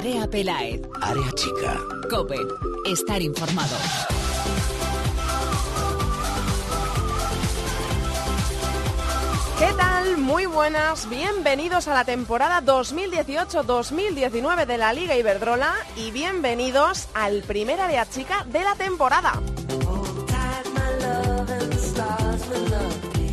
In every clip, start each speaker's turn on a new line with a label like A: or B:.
A: Andrea Pelaez.
B: Área chica.
A: Cope. Estar informado.
C: ¿Qué tal? Muy buenas, bienvenidos a la temporada 2018-2019 de la Liga Iberdrola y bienvenidos al primer área chica de la temporada.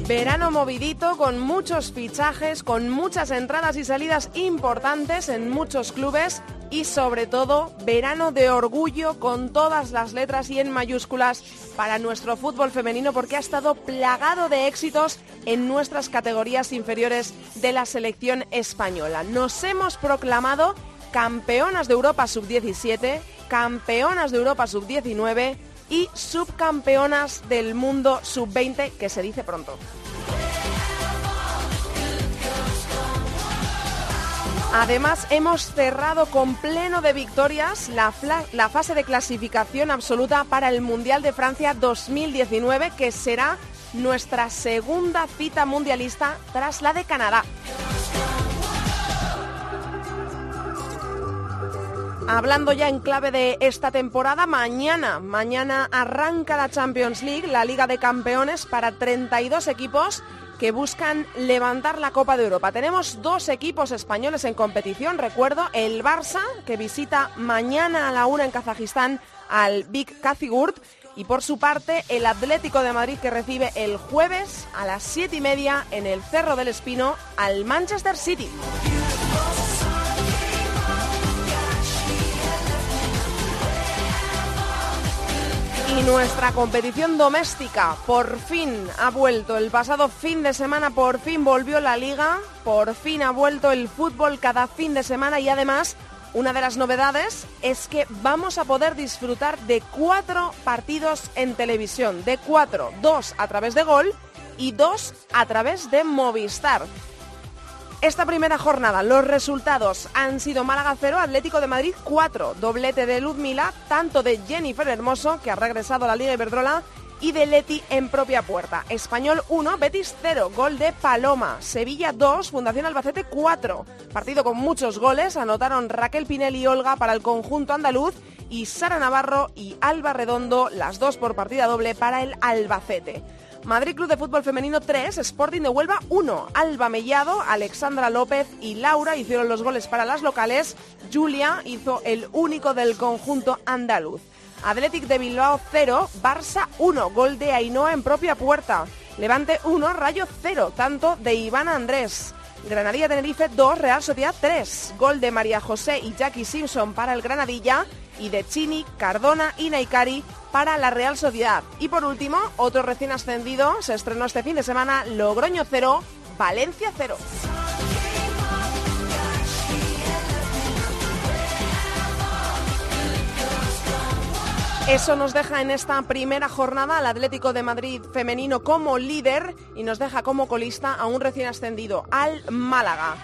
C: Verano movidito con muchos fichajes, con muchas entradas y salidas importantes en muchos clubes y sobre todo verano de orgullo con todas las letras y en mayúsculas para nuestro fútbol femenino porque ha estado plagado de éxitos en nuestras categorías inferiores de la selección española. Nos hemos proclamado campeonas de Europa sub-17, campeonas de Europa sub-19 y subcampeonas del mundo sub-20 que se dice pronto. Además, hemos cerrado con pleno de victorias la, fase de clasificación absoluta para el Mundial de Francia 2019, que será nuestra segunda cita mundialista tras la de Canadá. Hablando ya en clave de esta temporada, mañana, mañana arranca la Champions League, la Liga de Campeones para 32 equipos que buscan levantar la Copa de Europa. Tenemos dos equipos españoles en competición, recuerdo, el Barça, que visita mañana a la una en Kazajistán al Big Kazigurt, y por su parte el Atlético de Madrid que recibe el jueves a las siete y media en el Cerro del Espino al Manchester City. Y nuestra competición doméstica por fin ha vuelto. El pasado fin de semana por fin volvió la liga, por fin ha vuelto el fútbol cada fin de semana y además una de las novedades es que vamos a poder disfrutar de cuatro partidos en televisión, de cuatro, dos a través de Gol y dos a través de Movistar. Esta primera jornada, los resultados han sido Málaga 0, Atlético de Madrid 4, doblete de Ludmila, tanto de Jennifer Hermoso, que ha regresado a la Liga Iberdrola, y de Leti en propia puerta. Español 1, Betis 0, gol de Paloma. Sevilla 2, Fundación Albacete 4. Partido con muchos goles, anotaron Raquel Pinelli y Olga para el conjunto andaluz y Sara Navarro y Alba Redondo, las dos por partida doble para el Albacete. Madrid Club de Fútbol Femenino 3, Sporting de Huelva 1. Alba Mellado, Alexandra López y Laura hicieron los goles para las locales. Julia hizo el único del conjunto andaluz. Athletic de Bilbao 0, Barça 1, gol de Ainhoa en propia puerta. Levante 1, Rayo 0, tanto de Iván Andrés. Granadilla Tenerife 2, Real Sociedad 3, gol de María José y Jackie Simpson para el Granadilla y de Chini, Cardona y Naikari para la Real Sociedad. Y por último, otro recién ascendido se estrenó este fin de semana, Logroño 0, Valencia 0. Eso nos deja en esta primera jornada al Atlético de Madrid femenino como líder y nos deja como colista a un recién ascendido, al Málaga.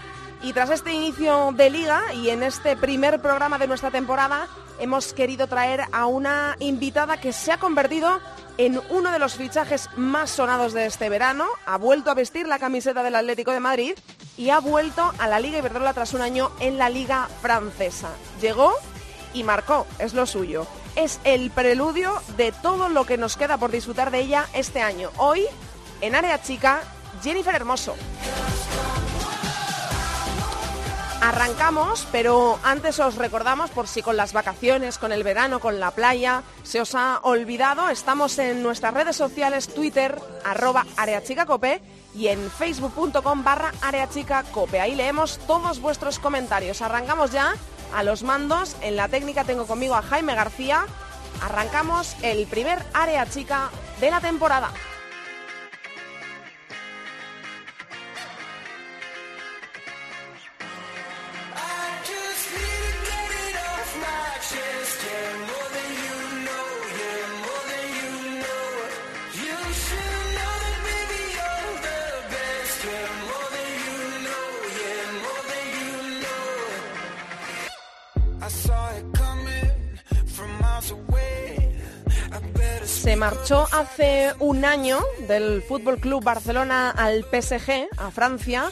C: Y tras este inicio de liga y en este primer programa de nuestra temporada, hemos querido traer a una invitada que se ha convertido en uno de los fichajes más sonados de este verano. Ha vuelto a vestir la camiseta del Atlético de Madrid y ha vuelto a la Liga Iberdrola tras un año en la Liga Francesa. Llegó y marcó, es lo suyo. Es el preludio de todo lo que nos queda por disfrutar de ella este año. Hoy, en Área Chica, Jennifer Hermoso. Arrancamos, pero antes os recordamos, por si con las vacaciones, con el verano, con la playa, se os ha olvidado, estamos en nuestras redes sociales, Twitter, arroba areachicacope y en facebook.com barra areachicacope. Ahí leemos todos vuestros comentarios. Arrancamos ya a los mandos. En la técnica tengo conmigo a Jaime García. Arrancamos el primer área chica de la temporada. Se marchó hace un año del Fútbol Club Barcelona al PSG, a Francia.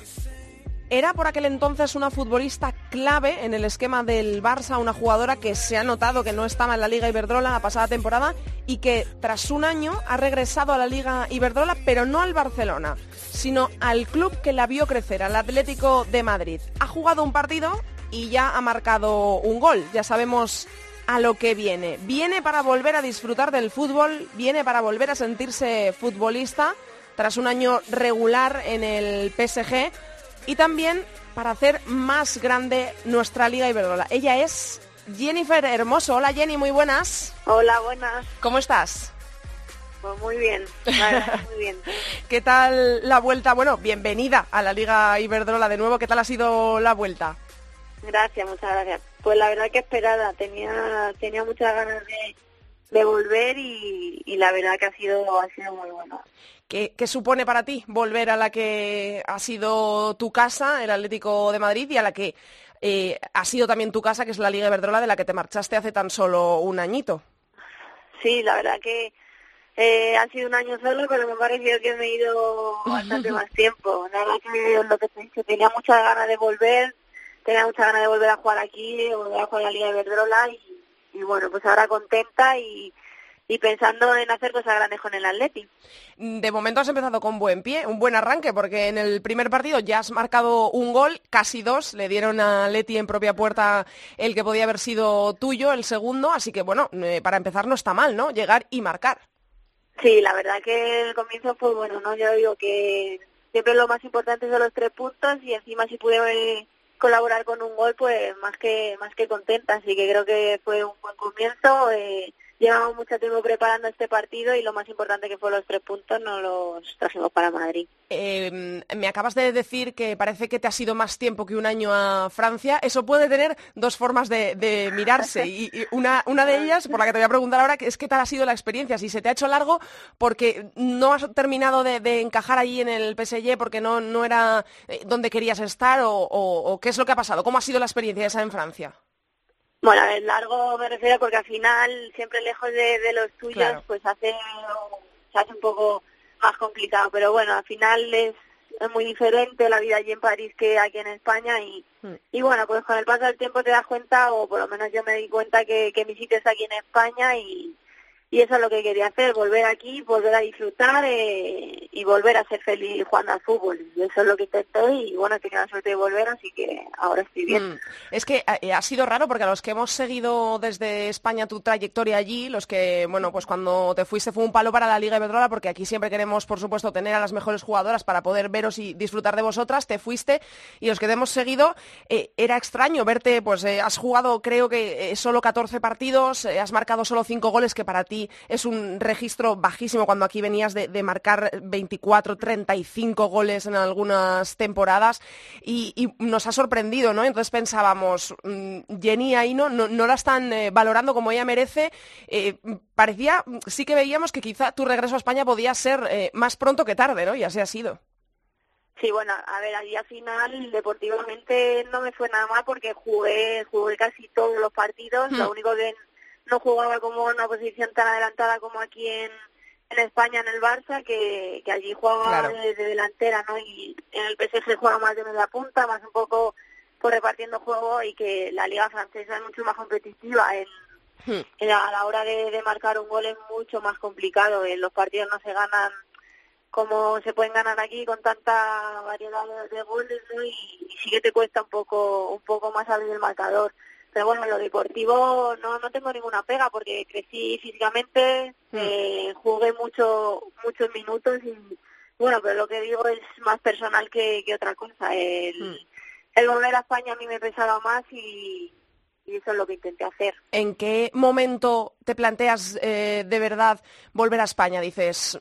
C: Era por aquel entonces una futbolista clave en el esquema del Barça, una jugadora que se ha notado que no estaba en la Liga Iberdrola la pasada temporada y que tras un año ha regresado a la Liga Iberdrola, pero no al Barcelona, sino al club que la vio crecer, al Atlético de Madrid. Ha jugado un partido y ya ha marcado un gol. Ya sabemos a lo que viene. Viene para volver a disfrutar del fútbol, viene para volver a sentirse futbolista tras un año regular en el PSG y también para hacer más grande nuestra Liga Iberdrola. Ella es Jennifer Hermoso. Hola Jenny, muy buenas.
B: Hola, buenas.
C: ¿Cómo estás?
B: Pues muy bien, muy bien.
C: ¿Qué tal la vuelta? Bueno, bienvenida a la Liga Iberdrola de nuevo. ¿Qué tal ha sido la vuelta?
B: Gracias, muchas gracias. Pues la verdad que esperada, tenía tenía muchas ganas de, volver y, la verdad que ha sido, ha sido muy bueno.
C: ¿Qué, supone para ti volver a la que ha sido tu casa, el Atlético de Madrid, y a la que eh, ha sido también tu casa, que es la Liga Iberdrola, de la que te marchaste hace tan solo un añito?
B: Sí, la verdad que eh, ha sido un año solo, pero me ha parecido que me he ido bastante más tiempo. La verdad que lo que te he dicho, tenía muchas ganas de volver, tenía muchas ganas de volver a jugar aquí, volver a jugar la Liga de Verdrola y, bueno, pues ahora contenta y, y pensando en hacer cosas grandes con el Atleti.
C: De momento has empezado con buen pie, un buen arranque, porque en el primer partido ya has marcado un gol, casi dos, le dieron a Leti en propia puerta el que podía haber sido tuyo, el segundo, así que bueno, eh, para empezar no está mal, ¿no? Llegar y marcar.
B: Sí, la verdad que el comienzo fue bueno, ¿no? Yo digo que siempre lo más importante son los tres puntos y encima si pude colaborar con un gol, pues más que más que contenta. Así que creo que fue un buen comienzo. Eh, llevamos mucho tiempo preparando este partido y lo más importante que fue los tres puntos nos los trajimos para Madrid.
C: Em, me acabas de decir que parece que te ha sido más tiempo que un año a Francia. Eso puede tener dos formas de, mirarse y, una, una de ellas, por la que te voy a preguntar ahora, es qué tal ha sido la experiencia. Si se te ha hecho largo porque no has terminado de, encajar allí en el PSG porque no, no era eh, donde querías estar o, o qué es lo que ha pasado. ¿Cómo ha sido la experiencia esa en Francia?
B: Bueno, a largo me refiero porque al final, siempre lejos de, los tuyos, pues hace, se hace un poco más complicado. Pero bueno, al final es, es muy diferente la vida allí en París que aquí en España y, mm. y bueno, pues con el paso del tiempo te das cuenta, o por lo menos yo me di cuenta que, que mi sitio está aquí en España y, y eso es lo que quería hacer, volver aquí, volver a disfrutar eh, y volver a ser feliz jugando al fútbol. Y eso es lo que intenté y bueno, he tenido la suerte de volver, así que ahora estoy bien. Mm.
C: Es que eh, ha sido raro porque a los que hemos seguido desde España tu trayectoria allí, los que, bueno, pues cuando te fuiste fue un palo para la Liga Iberdrola porque aquí siempre queremos, por supuesto, tener a las mejores jugadoras para poder veros y disfrutar de vosotras, te fuiste y los que te hemos seguido, eh, era extraño verte, pues has jugado creo que solo 14 partidos, has marcado solo 5 goles que para ti es un registro bajísimo cuando aquí venías de, marcar 24, 35 goles en algunas temporadas y, nos ha sorprendido, ¿no? Entonces pensábamos, mm, Jenny ahí no, no, la están eh, valorando como ella merece. Eh, parecía, sí que veíamos que quizá tu regreso a España podía ser eh, más pronto que tarde, ¿no? Y así ha sido.
B: Sí, bueno, a ver, al día final deportivamente no me fue nada mal porque jugué, jugué casi todos los partidos. Lo hmm. único que no jugaba como una posición tan adelantada como aquí en, en España en el Barça, que, que allí jugaba de, delantera, ¿no? Y en el PSG juega más de media punta, más un poco por repartiendo juego y que la liga francesa es mucho más competitiva en, hmm. a la hora de, marcar un gol es mucho más complicado en los partidos no se ganan como se pueden ganar aquí con tanta variedad de, goles ¿no? y, y, sí que te cuesta un poco un poco más abrir el marcador pero bueno, lo deportivo no, no tengo ninguna pega porque crecí físicamente, hmm. eh, jugué mucho, muchos minutos y bueno, pero lo que digo es más personal que, que otra cosa. El, hmm. el volver a España a mí me pesaba más y, y eso es lo que intenté hacer.
C: ¿En qué momento te planteas eh, de verdad volver a España? Dices,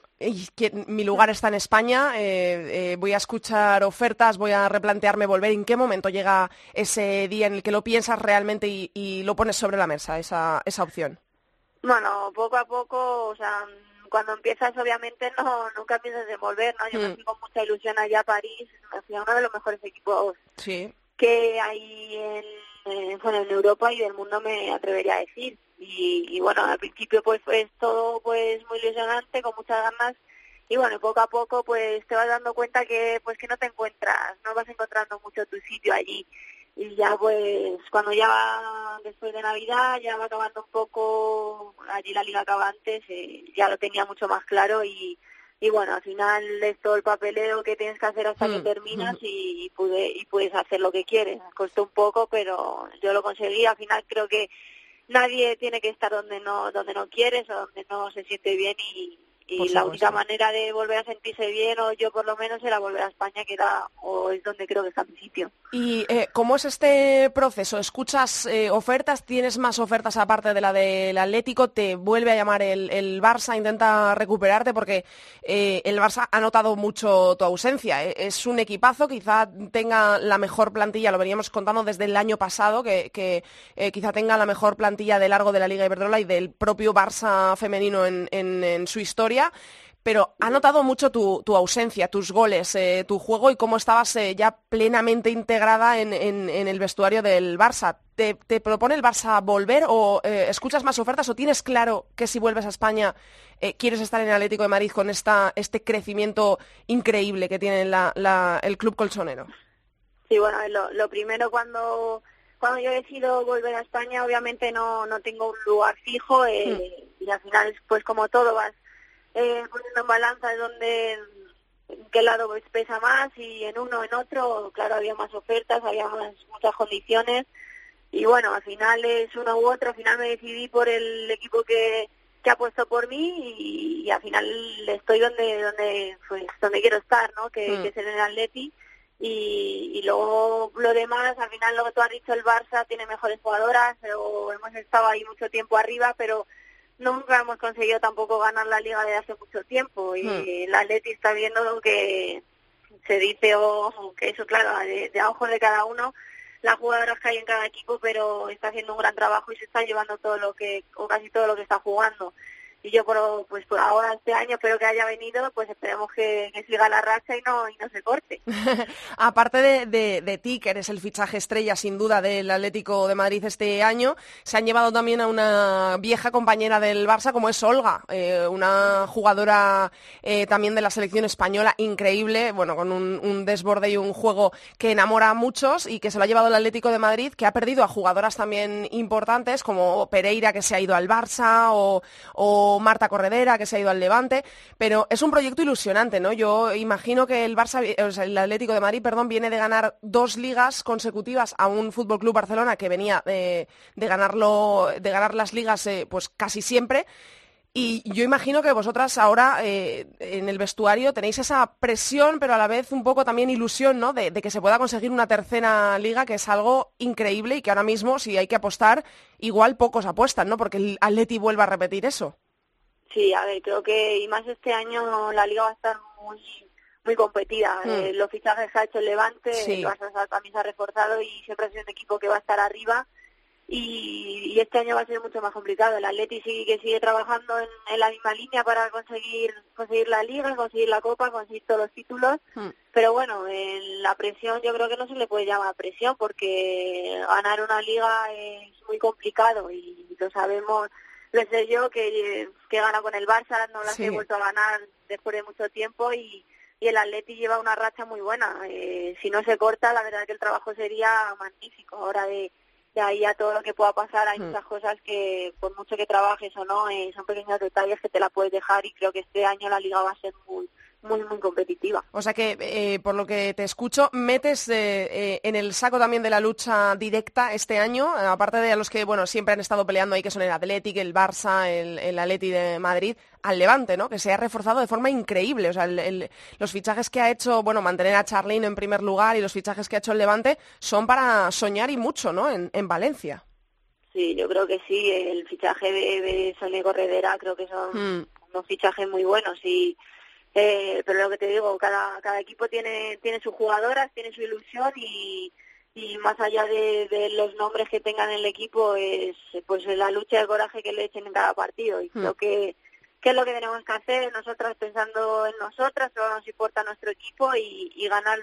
C: mi lugar está en España, eh, eh, voy a escuchar ofertas, voy a replantearme volver. ¿En qué momento llega ese día en el que lo piensas realmente y, lo pones sobre la mesa, esa, esa opción?
B: Bueno, poco a poco, o sea, cuando empiezas obviamente no nunca piensas en volver, ¿no? Yo me mm. fui con mucha ilusión allá a París, me fui a uno de los mejores equipos que hay en eh, bueno, en Europa y del mundo me atrevería a decir. Y, bueno, al principio pues fue todo pues muy ilusionante, con muchas ganas y bueno, poco a poco pues te vas dando cuenta que pues que no te encuentras, no vas encontrando mucho tu sitio allí y ya pues cuando ya va después de Navidad ya va acabando un poco allí la liga acaba antes eh, ya lo tenía mucho más claro y, y bueno al final es todo el papeleo que tienes que hacer hasta que mm, terminas mm. y, pude y puedes hacer lo que quieres costó un poco pero yo lo conseguí al final creo que nadie tiene que estar donde no donde no quieres o donde no se siente bien y, y la única manera de volver a sentirse bien, o yo por lo menos, era volver a España, que era, o es donde creo que está mi sitio.
C: ¿Y eh, cómo es este proceso? ¿Escuchas eh, ofertas? ¿Tienes más ofertas aparte de la del Atlético? ¿Te vuelve a llamar el, el Barça? ¿Intenta recuperarte? Porque eh, el Barça ha notado mucho tu ausencia. Es un equipazo, quizá tenga la mejor plantilla, lo veníamos contando desde el año pasado, que, que quizá tenga la mejor plantilla de largo de la Liga Iberdrola y del propio Barça femenino en, en su historia pero ha notado mucho tu, ausencia, tus goles, eh, tu juego y cómo estabas eh, ya plenamente integrada en, el vestuario del Barça. ¿Te, propone el Barça volver o eh, escuchas más ofertas o tienes claro que si vuelves a España quieres estar en el Atlético de Madrid con esta, este crecimiento increíble que tiene el club colchonero?
B: Sí, bueno, lo, primero cuando cuando yo decido volver a España, obviamente no, no tengo un lugar fijo hmm. y al final, pues como todo, vas eh, poniendo en balanza de dónde, en qué lado pesa más y en uno en otro, claro, había más ofertas, había más, muchas condiciones y bueno, al final es uno u otro, al final me decidí por el equipo que, que ha puesto por mí y, al final estoy donde donde pues donde quiero estar, ¿no? Que, mm. que es en el Atleti y, y luego lo demás, al final lo que tú has dicho, el Barça tiene mejores jugadoras o hemos estado ahí mucho tiempo arriba, pero nunca hemos conseguido tampoco ganar la liga desde hace mucho tiempo y hmm. la Leti está viendo que se dice o que eso claro de, de ojo de cada uno las jugadoras que hay en cada equipo pero está haciendo un gran trabajo y se está llevando todo lo que o casi todo lo que está jugando y yo por, pues por ahora este año espero que haya venido pues esperemos que, siga la racha y no y no se corte.
C: Aparte de, de, ti que eres el fichaje estrella sin duda del Atlético de Madrid este año se han llevado también a una vieja compañera del Barça como es Olga eh, una jugadora eh, también de la selección española increíble bueno con un, un, desborde y un juego que enamora a muchos y que se lo ha llevado el Atlético de Madrid que ha perdido a jugadoras también importantes como Pereira que se ha ido al Barça o, o Marta Corredera, que se ha ido al Levante, pero es un proyecto ilusionante, ¿no? Yo imagino que el Barça, el Atlético de Madrid, perdón, viene de ganar dos ligas consecutivas a un Fútbol Club Barcelona que venía de, ganarlo, de ganar las ligas eh, pues casi siempre. Y yo imagino que vosotras ahora eh, en el vestuario tenéis esa presión, pero a la vez un poco también ilusión, ¿no? De, que se pueda conseguir una tercera liga, que es algo increíble y que ahora mismo, si hay que apostar, igual pocos apuestan, ¿no? Porque el Atleti vuelva a repetir eso.
B: Sí, a ver, creo que y más este año la liga va a estar muy muy competida. Hmm. Eh, los fichajes que ha hecho el Levante, el Barça también se ha reforzado y siempre ha sido un equipo que va a estar arriba. Y, y, este año va a ser mucho más complicado. El Atleti sigue que sigue trabajando en, la misma línea para conseguir conseguir la liga, conseguir la copa, conseguir todos los títulos. Hmm. Pero bueno, en la presión yo creo que no se le puede llamar presión porque ganar una liga es muy complicado y lo sabemos lo sé yo que, que gana con el Barça, no las he vuelto a ganar después de mucho tiempo y, y el Atleti lleva una racha muy buena. Eh, si no se corta, la verdad que el trabajo sería magnífico. Ahora de, de ahí a todo lo que pueda pasar, hay hmm. muchas cosas que por mucho que trabajes o no, eh, son pequeños detalles que te la puedes dejar y creo que este año la liga va a ser muy muy, muy competitiva.
C: O sea que, eh, por lo que te escucho, metes eh, eh, en el saco también de la lucha directa este año, aparte de los que, bueno, siempre han estado peleando ahí, que son el Athletic, el Barça, el, el Atleti de Madrid, al Levante, ¿no? Que se ha reforzado de forma increíble. O sea, los fichajes que ha hecho, bueno, mantener a Charlene en primer lugar y los fichajes que ha hecho el Levante son para soñar y mucho, ¿no? En, en Valencia.
B: Sí, yo creo que sí. El fichaje de, de Sonia Corredera creo que son hmm. unos fichajes muy buenos y eh, pero lo que te digo, cada, cada equipo tiene, tiene sus jugadoras, tiene su ilusión y, y más allá de, los nombres que tengan en el equipo es pues la lucha y el coraje que le echen en cada partido y hmm. creo que, que es lo que tenemos que hacer nosotras pensando en nosotras, solo nos importa nuestro equipo y, y ganar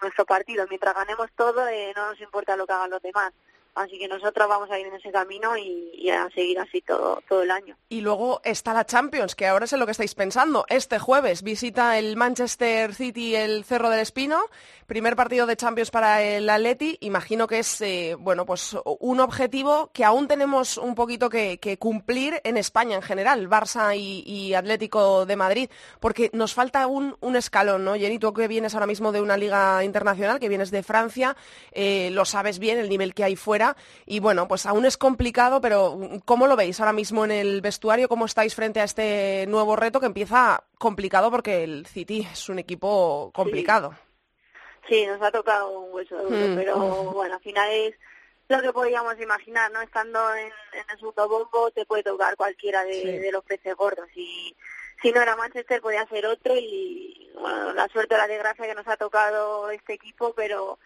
B: nuestro partido. Mientras ganemos todo, eh, no nos importa lo que hagan los demás. Así que nosotros vamos a ir en ese camino y, a seguir así todo, todo el año.
C: Y luego está la Champions, que ahora es en lo que estáis pensando. Este jueves visita el Manchester City el Cerro del Espino, primer partido de Champions para el Atleti. Imagino que es eh, bueno, pues un objetivo que aún tenemos un poquito que, cumplir en España en general, Barça y, Atlético de Madrid, porque nos falta un, un escalón, ¿no? Jenny, tú que vienes ahora mismo de una liga internacional, que vienes de Francia, eh, lo sabes bien, el nivel que hay fuera y bueno, pues aún es complicado, pero ¿cómo lo veis ahora mismo en el vestuario? ¿Cómo estáis frente a este nuevo reto que empieza complicado porque el City es un equipo complicado?
B: Sí, nos ha tocado un hueso duro, hmm. pero bueno, al final es lo que podíamos imaginar, ¿no? Estando en, el segundo bombo te puede tocar cualquiera de, los peces gordos y si no era Manchester podía ser otro y bueno, la suerte o la desgracia que nos ha tocado este equipo, pero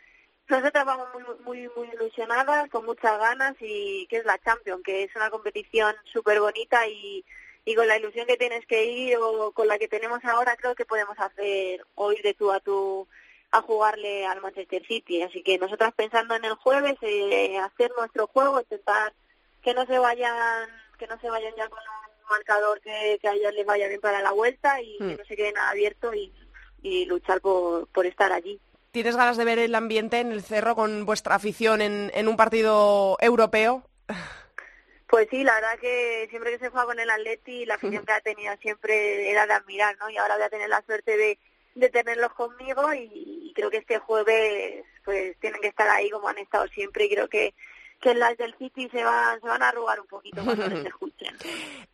B: nosotras vamos muy, muy, muy ilusionadas, con muchas ganas y que es la Champions, que es una competición súper bonita y, y con la ilusión que tienes que ir o con la que tenemos ahora creo que podemos hacer o ir de tú a tú a jugarle al Manchester City. Así que nosotras pensando en el jueves, eh, hacer nuestro juego, intentar que no se vayan que no se vayan ya con un marcador que, que a ellos les vaya bien para la vuelta y que hmm. no se queden abiertos y, y luchar por, por estar allí.
C: ¿Tienes ganas de ver el ambiente en el cerro con vuestra afición en, un partido europeo?
B: Pues sí, la verdad que siempre que se juega con el Atleti, la afición que ha tenido siempre era de admirar, ¿no? Y ahora voy a tener la suerte de, de tenerlos conmigo y, creo que este jueves pues tienen que estar ahí como han estado siempre y creo que que las del City se van, se van a arrugar un poquito cuando les escuchen.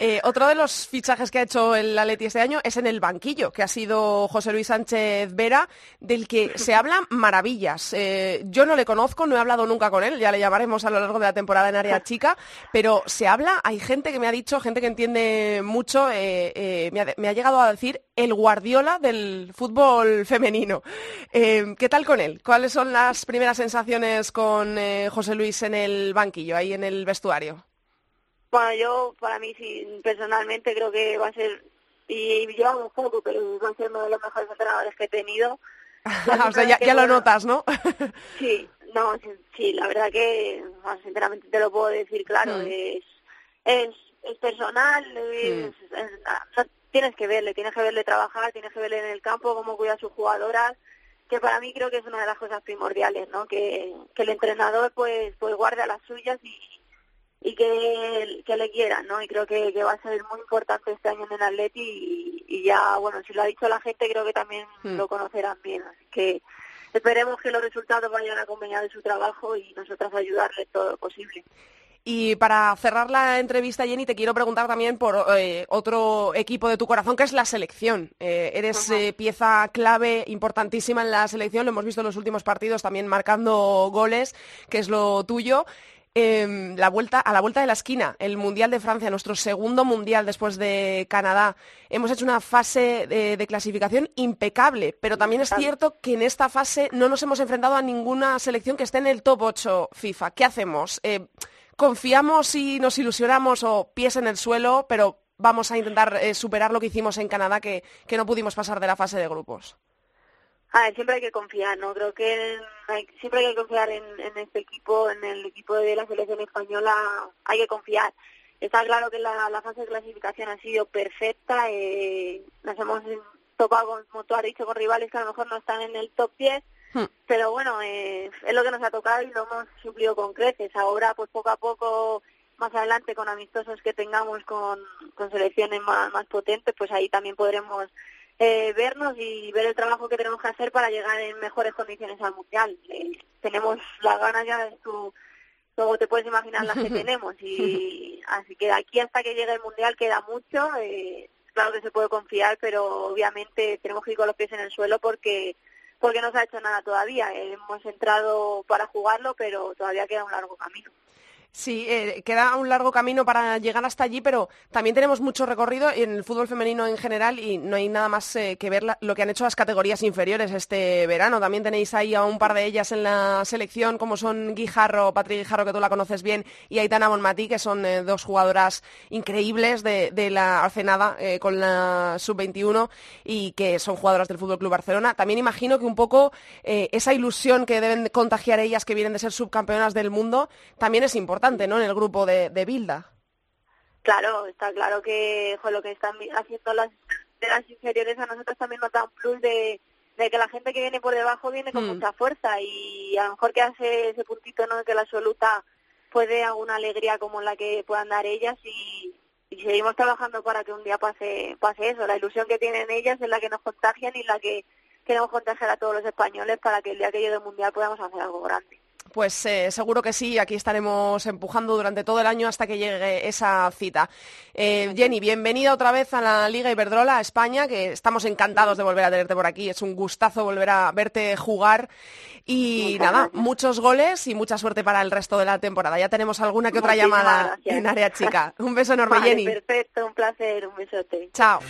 C: Eh, otro de los fichajes que ha hecho el Atleti este año es en el banquillo, que ha sido José Luis Sánchez Vera, del que se hablan maravillas. Eh, yo no le conozco, no he hablado nunca con él, ya le llamaremos a lo largo de la temporada en área chica, pero se habla, hay gente que me ha dicho, gente que entiende mucho, eh, me, ha, llegado a decir el Guardiola del fútbol femenino. ¿Qué tal con él? ¿Cuáles son las primeras sensaciones con José Luis en el banquillo, ahí en el vestuario?
B: Bueno, yo para mí sí, personalmente creo que va a ser, y lleva un poco, pero va a ser uno de los mejores entrenadores que he tenido.
C: o sea, ya, lo notas, ¿no?
B: sí, no, sí, la verdad que, sinceramente te lo puedo decir claro, mm. es, es, es personal, es, mm. tienes que verle, tienes que verle trabajar, tienes que verle en el campo, cómo cuida a sus jugadoras, que para mí creo que es una de las cosas primordiales, ¿no? Que, que el entrenador pues pues guarde a las suyas y, y que, que le quieran, ¿no? Y creo que, que va a ser muy importante este año en el Atleti y, ya, bueno, si lo ha dicho la gente creo que también hmm. lo conocerán bien, así que esperemos que los resultados vayan acompañados de su trabajo y nosotras ayudarle todo lo posible.
C: Y para cerrar la entrevista, Jenny, te quiero preguntar también por eh, otro equipo de tu corazón, que es la selección. Eh, eres eh, pieza clave, importantísima en la selección, lo hemos visto en los últimos partidos, también marcando goles, que es lo tuyo. Em, la vuelta, a la vuelta de la esquina, el Mundial de Francia, nuestro segundo Mundial después de Canadá. Hemos hecho una fase de, de, clasificación impecable, pero también es cierto que en esta fase no nos hemos enfrentado a ninguna selección que esté en el top 8 FIFA. ¿Qué hacemos? confiamos y nos ilusionamos o pies en el suelo, pero vamos a intentar eh, superar lo que hicimos en Canadá, que, que no pudimos pasar de la fase de grupos.
B: Ah, siempre hay que confiar, ¿no? Creo que siempre hay que confiar en, este equipo, en el equipo de la selección española, hay que confiar. Está claro que la, fase de clasificación ha sido perfecta, eh, nos hemos topado, como tú has dicho, con rivales que a lo mejor no están en el top 10, Hmm. Pero bueno, eh, es lo que nos ha tocado y lo hemos suplido con creces. Ahora, pues poco a poco, más adelante, con amistosos que tengamos con, con selecciones más, más potentes, pues ahí también podremos eh, vernos y ver el trabajo que tenemos que hacer para llegar en mejores condiciones al Mundial. Eh, tenemos las ganas ya, tú, luego te puedes imaginar las que tenemos. y Así que de aquí hasta que llegue el Mundial queda mucho. claro que se puede confiar, pero obviamente tenemos que ir con los pies en el suelo porque porque no se ha hecho nada todavía. Hemos entrado para jugarlo, pero todavía queda un largo camino.
C: Sí, eh, queda un largo camino para llegar hasta allí, pero también tenemos mucho recorrido en el fútbol femenino en general y no hay nada más eh, que ver lo que han hecho las categorías inferiores este verano. También tenéis ahí a un par de ellas en la selección, como son Guijarro, Patrick Guijarro, que tú la conoces bien, y Aitana Monmatí, que son eh, dos jugadoras increíbles de, la Arcenada con la sub-21 y que son jugadoras del Fútbol Club Barcelona. También imagino que un poco esa ilusión que deben contagiar ellas que vienen de ser subcampeonas del mundo también es importante ¿no? En el grupo de, de Bilda.
B: Claro, está claro que lo que están haciendo las de las inferiores a nosotros también nos da un plus de, que la gente que viene por debajo viene con mm. mucha fuerza y a lo mejor que hace ese puntito no que la absoluta puede alguna alegría como la que puedan dar ellas y, y seguimos trabajando para que un día pase pase eso la ilusión que tienen ellas es la que nos contagian y la que queremos contagiar a todos los españoles para que el día que llegue el mundial podamos hacer algo grande
C: pues eh, seguro que sí, aquí estaremos empujando durante todo el año hasta que llegue esa cita. Eh, Jenny, bienvenida otra vez a la Liga Iberdrola, a España, que estamos encantados de volver a tenerte por aquí. Es un gustazo volver a verte jugar. Y nada, muchos goles y mucha suerte para el resto de la temporada. Ya tenemos alguna que otra llamada en área chica. Un beso enorme, Jenny.
B: Perfecto, un placer, un besote.
C: Chao.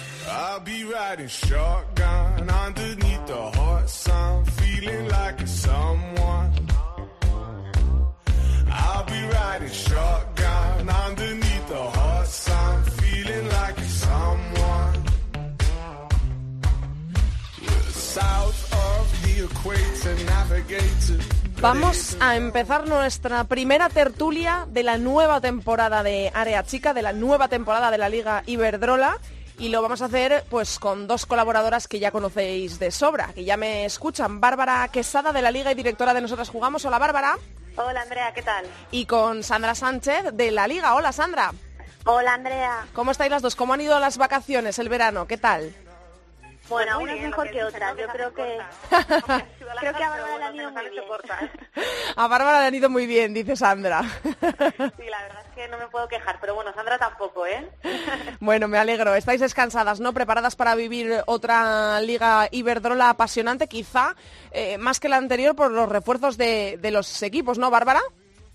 C: Vamos a empezar nuestra primera tertulia de la nueva temporada de Área Chica, de la nueva temporada de la Liga Iberdrola. Y lo vamos a hacer pues con dos colaboradoras que ya conocéis de sobra, que ya me escuchan. Bárbara Quesada de la Liga y directora de Nosotras Jugamos. Hola Bárbara.
D: Hola Andrea, ¿qué tal?
C: Y con Sandra Sánchez de la Liga. Hola Sandra.
D: Hola Andrea.
C: ¿Cómo estáis las dos? ¿Cómo han ido las vacaciones, el verano? ¿Qué tal?
D: Bueno, una es mejor que otra. Yo creo que creo que a Bárbara le han ido muy bien.
C: A Bárbara le han ido muy bien, dice Sandra.
D: Sí, la verdad es que no me puedo quejar, pero bueno, Sandra tampoco, ¿eh?
C: Bueno, me alegro. Estáis descansadas, ¿no? Preparadas para vivir otra liga Iberdrola apasionante, quizá eh, más que la anterior por los refuerzos de, de los equipos, ¿no, Bárbara?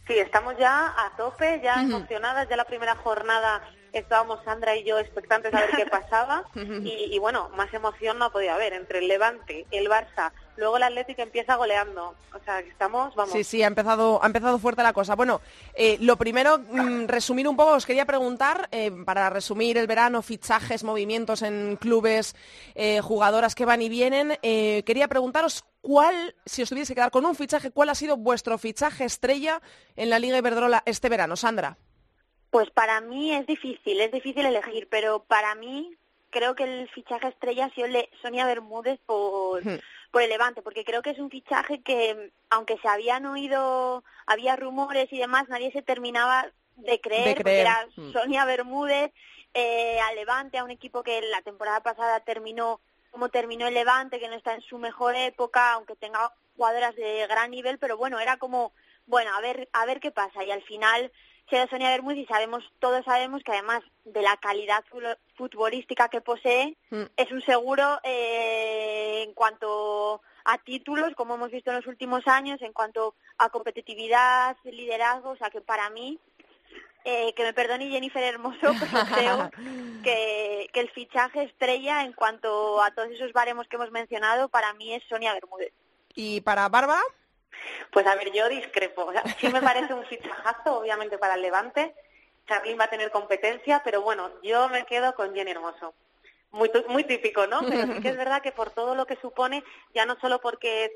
D: Sí, estamos ya a tope, ya emocionadas, ya la primera jornada estábamos Sandra y yo expectantes a ver qué pasaba y, bueno, más emoción no podía haber entre el Levante, el Barça, luego el Atlético empieza goleando, o sea, que estamos, vamos.
C: Sí, sí, ha empezado, ha empezado fuerte la cosa. Bueno, eh, lo primero, mm, resumir un poco, os quería preguntar, eh, para resumir el verano, fichajes, movimientos en clubes, eh, jugadoras que van y vienen, quería preguntaros cuál, si os tuviese que quedar con un fichaje, cuál ha sido vuestro fichaje estrella en la Liga Iberdrola este verano, Sandra.
D: Pues para mí es difícil, es difícil elegir, pero para mí creo que el fichaje estrella ha sido Sonia Bermúdez por, hmm. por el Levante, porque creo que es un fichaje que, aunque se habían oído, había rumores y demás, nadie se terminaba de creer, porque era hmm. Sonia Bermúdez eh, al Levante, a un equipo que la temporada pasada terminó como terminó el Levante, que no está en su mejor época, aunque tenga jugadoras de gran nivel, pero bueno, era como, bueno, a ver, a ver qué pasa. Y al final sea Sonia Bermúdez y sabemos, todos sabemos que además de la calidad futbolística que posee, mm. es un seguro eh, en cuanto a títulos, como hemos visto en los últimos años, en cuanto a competitividad, liderazgo, o sea que para mí, eh, que me perdone Jennifer Hermoso, pero creo que, que el fichaje estrella en cuanto a todos esos baremos que hemos mencionado, para mí es Sonia Bermúdez.
C: ¿Y para Barba?
D: Pues a ver, yo discrepo. sí me parece un fichajazo, obviamente, para el Levante. Charlín va a tener competencia, pero bueno, yo me quedo con Jenny Hermoso. Muy, muy típico, ¿no? Pero sí que es verdad que por todo lo que supone, ya no solo porque es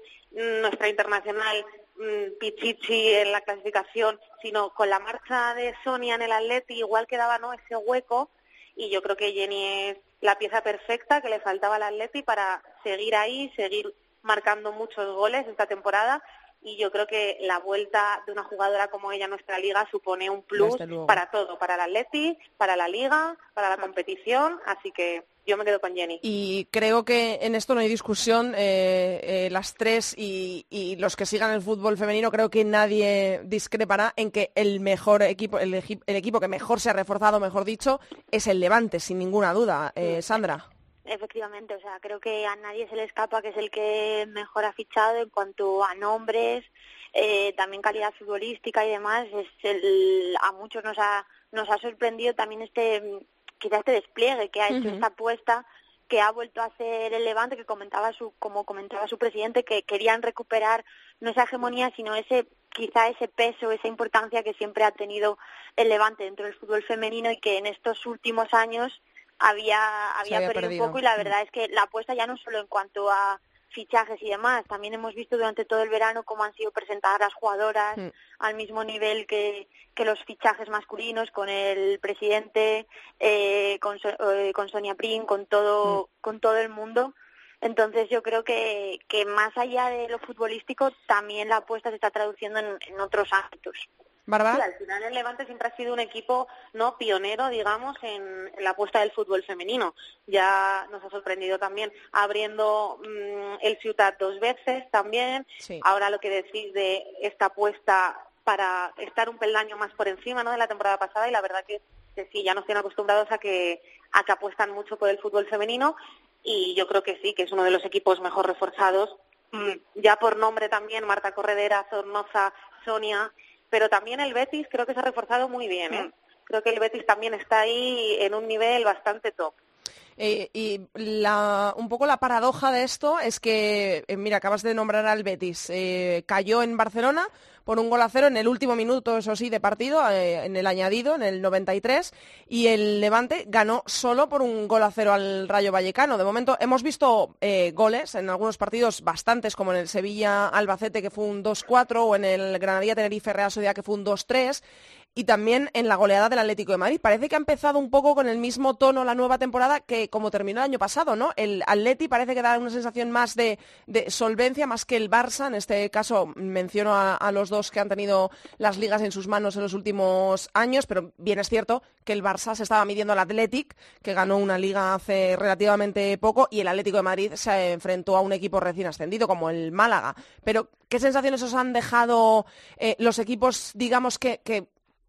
D: nuestra internacional mm, Pichichi en la clasificación, sino con la marcha de Sonia en el Atleti, igual quedaba ¿no? ese hueco y yo creo que Jenny es la pieza perfecta que le faltaba al Atleti para seguir ahí, seguir marcando muchos goles esta temporada y yo creo que la vuelta de una jugadora como ella a nuestra liga supone un plus para todo, para el Atleti, para la liga, para la competición, así que yo me quedo con Jenny.
C: Y creo que en esto no hay discusión, eh, eh, las tres y, los que sigan el fútbol femenino, creo que nadie discrepará en que el mejor equipo, el, equipo que mejor se ha reforzado, mejor dicho, es el Levante, sin ninguna duda. Eh, Sandra.
D: Efectivamente, o sea, creo que a nadie se le escapa que es el que mejor ha fichado en cuanto a nombres, eh, también calidad futbolística y demás. Es el, a muchos nos ha nos ha sorprendido también este quizá este despliegue que ha hecho esta apuesta que ha vuelto a hacer el Levante, que comentaba su, como comentaba su presidente, que querían recuperar no esa hegemonía, sino ese quizá ese peso, esa importancia que siempre ha tenido el Levante dentro del fútbol femenino y que en estos últimos años había, había, perdido, un poco y la verdad es que la apuesta ya no solo en cuanto a fichajes y demás. También hemos visto durante todo el verano cómo han sido presentadas las jugadoras mm. al mismo nivel que, que los fichajes masculinos, con el presidente, eh, con, eh, con Sonia Prim, con todo, mm. con todo el mundo. Entonces yo creo que, que más allá de lo futbolístico, también la apuesta se está traduciendo en, en otros ámbitos.
E: Sí, al final el Levante siempre ha sido un equipo no pionero, digamos, en, la apuesta del fútbol femenino. Ya nos ha sorprendido también abriendo mm, el Ciutat dos veces también. Ahora lo que decís de esta apuesta para estar un peldaño más por encima ¿no? de la temporada pasada y la verdad que, sí, ya nos tienen acostumbrados a que, a que apuestan mucho por el fútbol femenino y yo creo que sí, que es uno de los equipos mejor reforzados. Mm, ya por nombre también, Marta Corredera, Zornoza, Sonia, pero también el Betis creo que se ha reforzado muy bien. ¿eh? Mm. Creo que el Betis también está ahí en un nivel bastante top.
C: Eh, y la, un poco la paradoja de esto es que, eh, mira, acabas de nombrar al Betis. Eh, cayó en Barcelona por un gol a cero en el último minuto, eso sí, de partido, en el añadido, en el 93, y el Levante ganó solo por un gol a cero al Rayo Vallecano. De momento hemos visto goles en algunos partidos bastantes, como en el Sevilla-Albacete, que fue un 2-4, o en el Granadilla-Tenerife-Real Sociedad, que fue un 2-3 y también en la goleada del Atlético de Madrid. Parece que ha empezado un poco con el mismo tono la nueva temporada que como terminó el año pasado, ¿no? El Atleti parece que da una sensación más de, solvencia, más que el Barça. En este caso menciono a, los dos que han tenido las ligas en sus manos en los últimos años, pero bien es cierto que el Barça se estaba midiendo al Athletic, que ganó una liga hace relativamente poco, y el Atlético de Madrid se enfrentó a un equipo recién ascendido como el Málaga. Pero, ¿qué sensaciones os han dejado eh, los equipos, digamos, que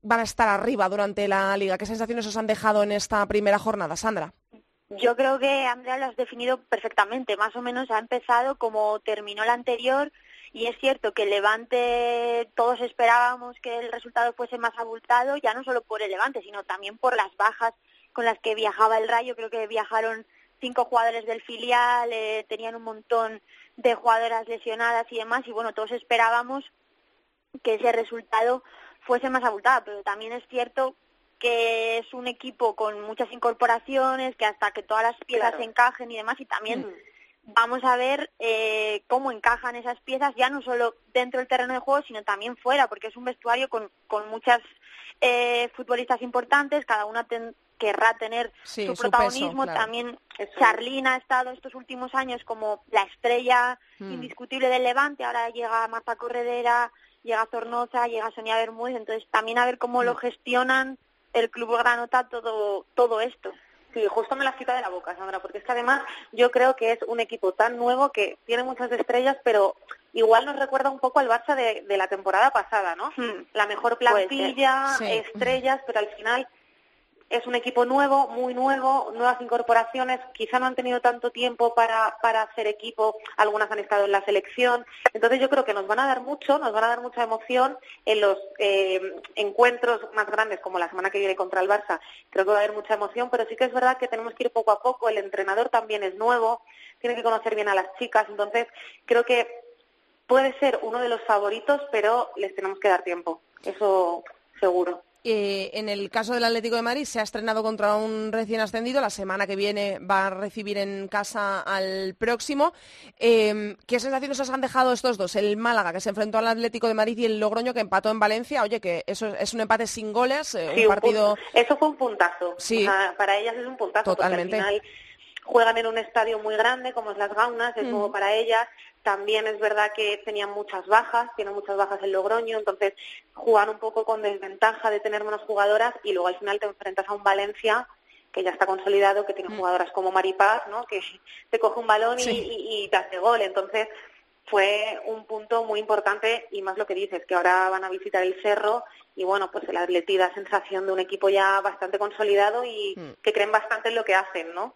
C: van a estar arriba durante la liga? ¿Qué sensaciones os han dejado en esta primera jornada, Sandra?
D: Yo creo que Andrea lo has definido perfectamente. Más o menos ha empezado como terminó la anterior y es cierto que el Levante todos esperábamos que el resultado fuese más abultado, ya no solo por el Levante, sino también por las bajas con las que viajaba el Rayo. Creo que viajaron cinco jugadores del filial, eh, tenían un montón de jugadoras lesionadas y demás, y bueno, todos esperábamos que ese resultado fuese más abultada, pero también es cierto que es un equipo con muchas incorporaciones, que hasta que todas las piezas encajen y demás, y también mm. vamos a ver eh, cómo encajan esas piezas, ya no solo dentro del terreno de juego, sino también fuera, porque es un vestuario con, con muchas eh, futbolistas importantes, cada una querrá tener su protagonismo. También Charlina ha estado estos últimos años como la estrella mm. indiscutible del Levante, ahora llega Marta Corredera, llega Zornoza, llega Sonia Bermúdez, entonces también a ver cómo lo mm. gestionan el Club Granota todo, todo esto.
E: Sí, justo me la cita de la boca, Sandra, porque es que además yo creo que es un equipo tan nuevo que tiene muchas estrellas, pero igual nos recuerda un poco al Barça de, de la temporada pasada, ¿no? Hmm. La mejor plantilla, estrellas, pero al final es un equipo nuevo, muy nuevo, nuevas incorporaciones, quizá no han tenido tanto tiempo para, para hacer equipo, algunas han estado en la selección, entonces yo creo que nos van a dar mucho, nos van a dar mucha emoción en los eh, encuentros más grandes como la semana que viene contra el Barça, creo que va a haber mucha emoción, pero sí que es verdad que tenemos que ir poco a poco, el entrenador también es nuevo, tiene que conocer bien a las chicas, entonces creo que puede ser uno de los favoritos, pero les tenemos que dar tiempo, eso seguro.
C: Eh, en el caso del Atlético de Madrid se ha estrenado contra un recién ascendido. La semana que viene va a recibir en casa al próximo. Em, ¿Qué sensaciones os han dejado estos dos? El Málaga, que se enfrentó al Atlético de Madrid, y el Logroño, que empató en Valencia. Oye, que eso es un empate sin goles.
E: Eh, un partido. eso fue un puntazo. Sí. para ellas es un puntazo. Totalmente. Porque al final juegan en un estadio muy grande como es Las Gaunas, es nuevo para ellas. También es verdad que tenían muchas bajas, tienen muchas bajas el Logroño, entonces jugar un poco con desventaja de tener menos jugadoras y luego al final te enfrentas a un Valencia que ya está consolidado, que tiene mm. jugadoras como Maripaz, ¿no? que te coge un balón y, te hace gol. Entonces fue un punto muy importante y más lo que dices, que ahora van a visitar el Cerro y bueno, pues el Atleti da sensación de un equipo ya bastante consolidado y mm. que creen bastante en lo que hacen, ¿no?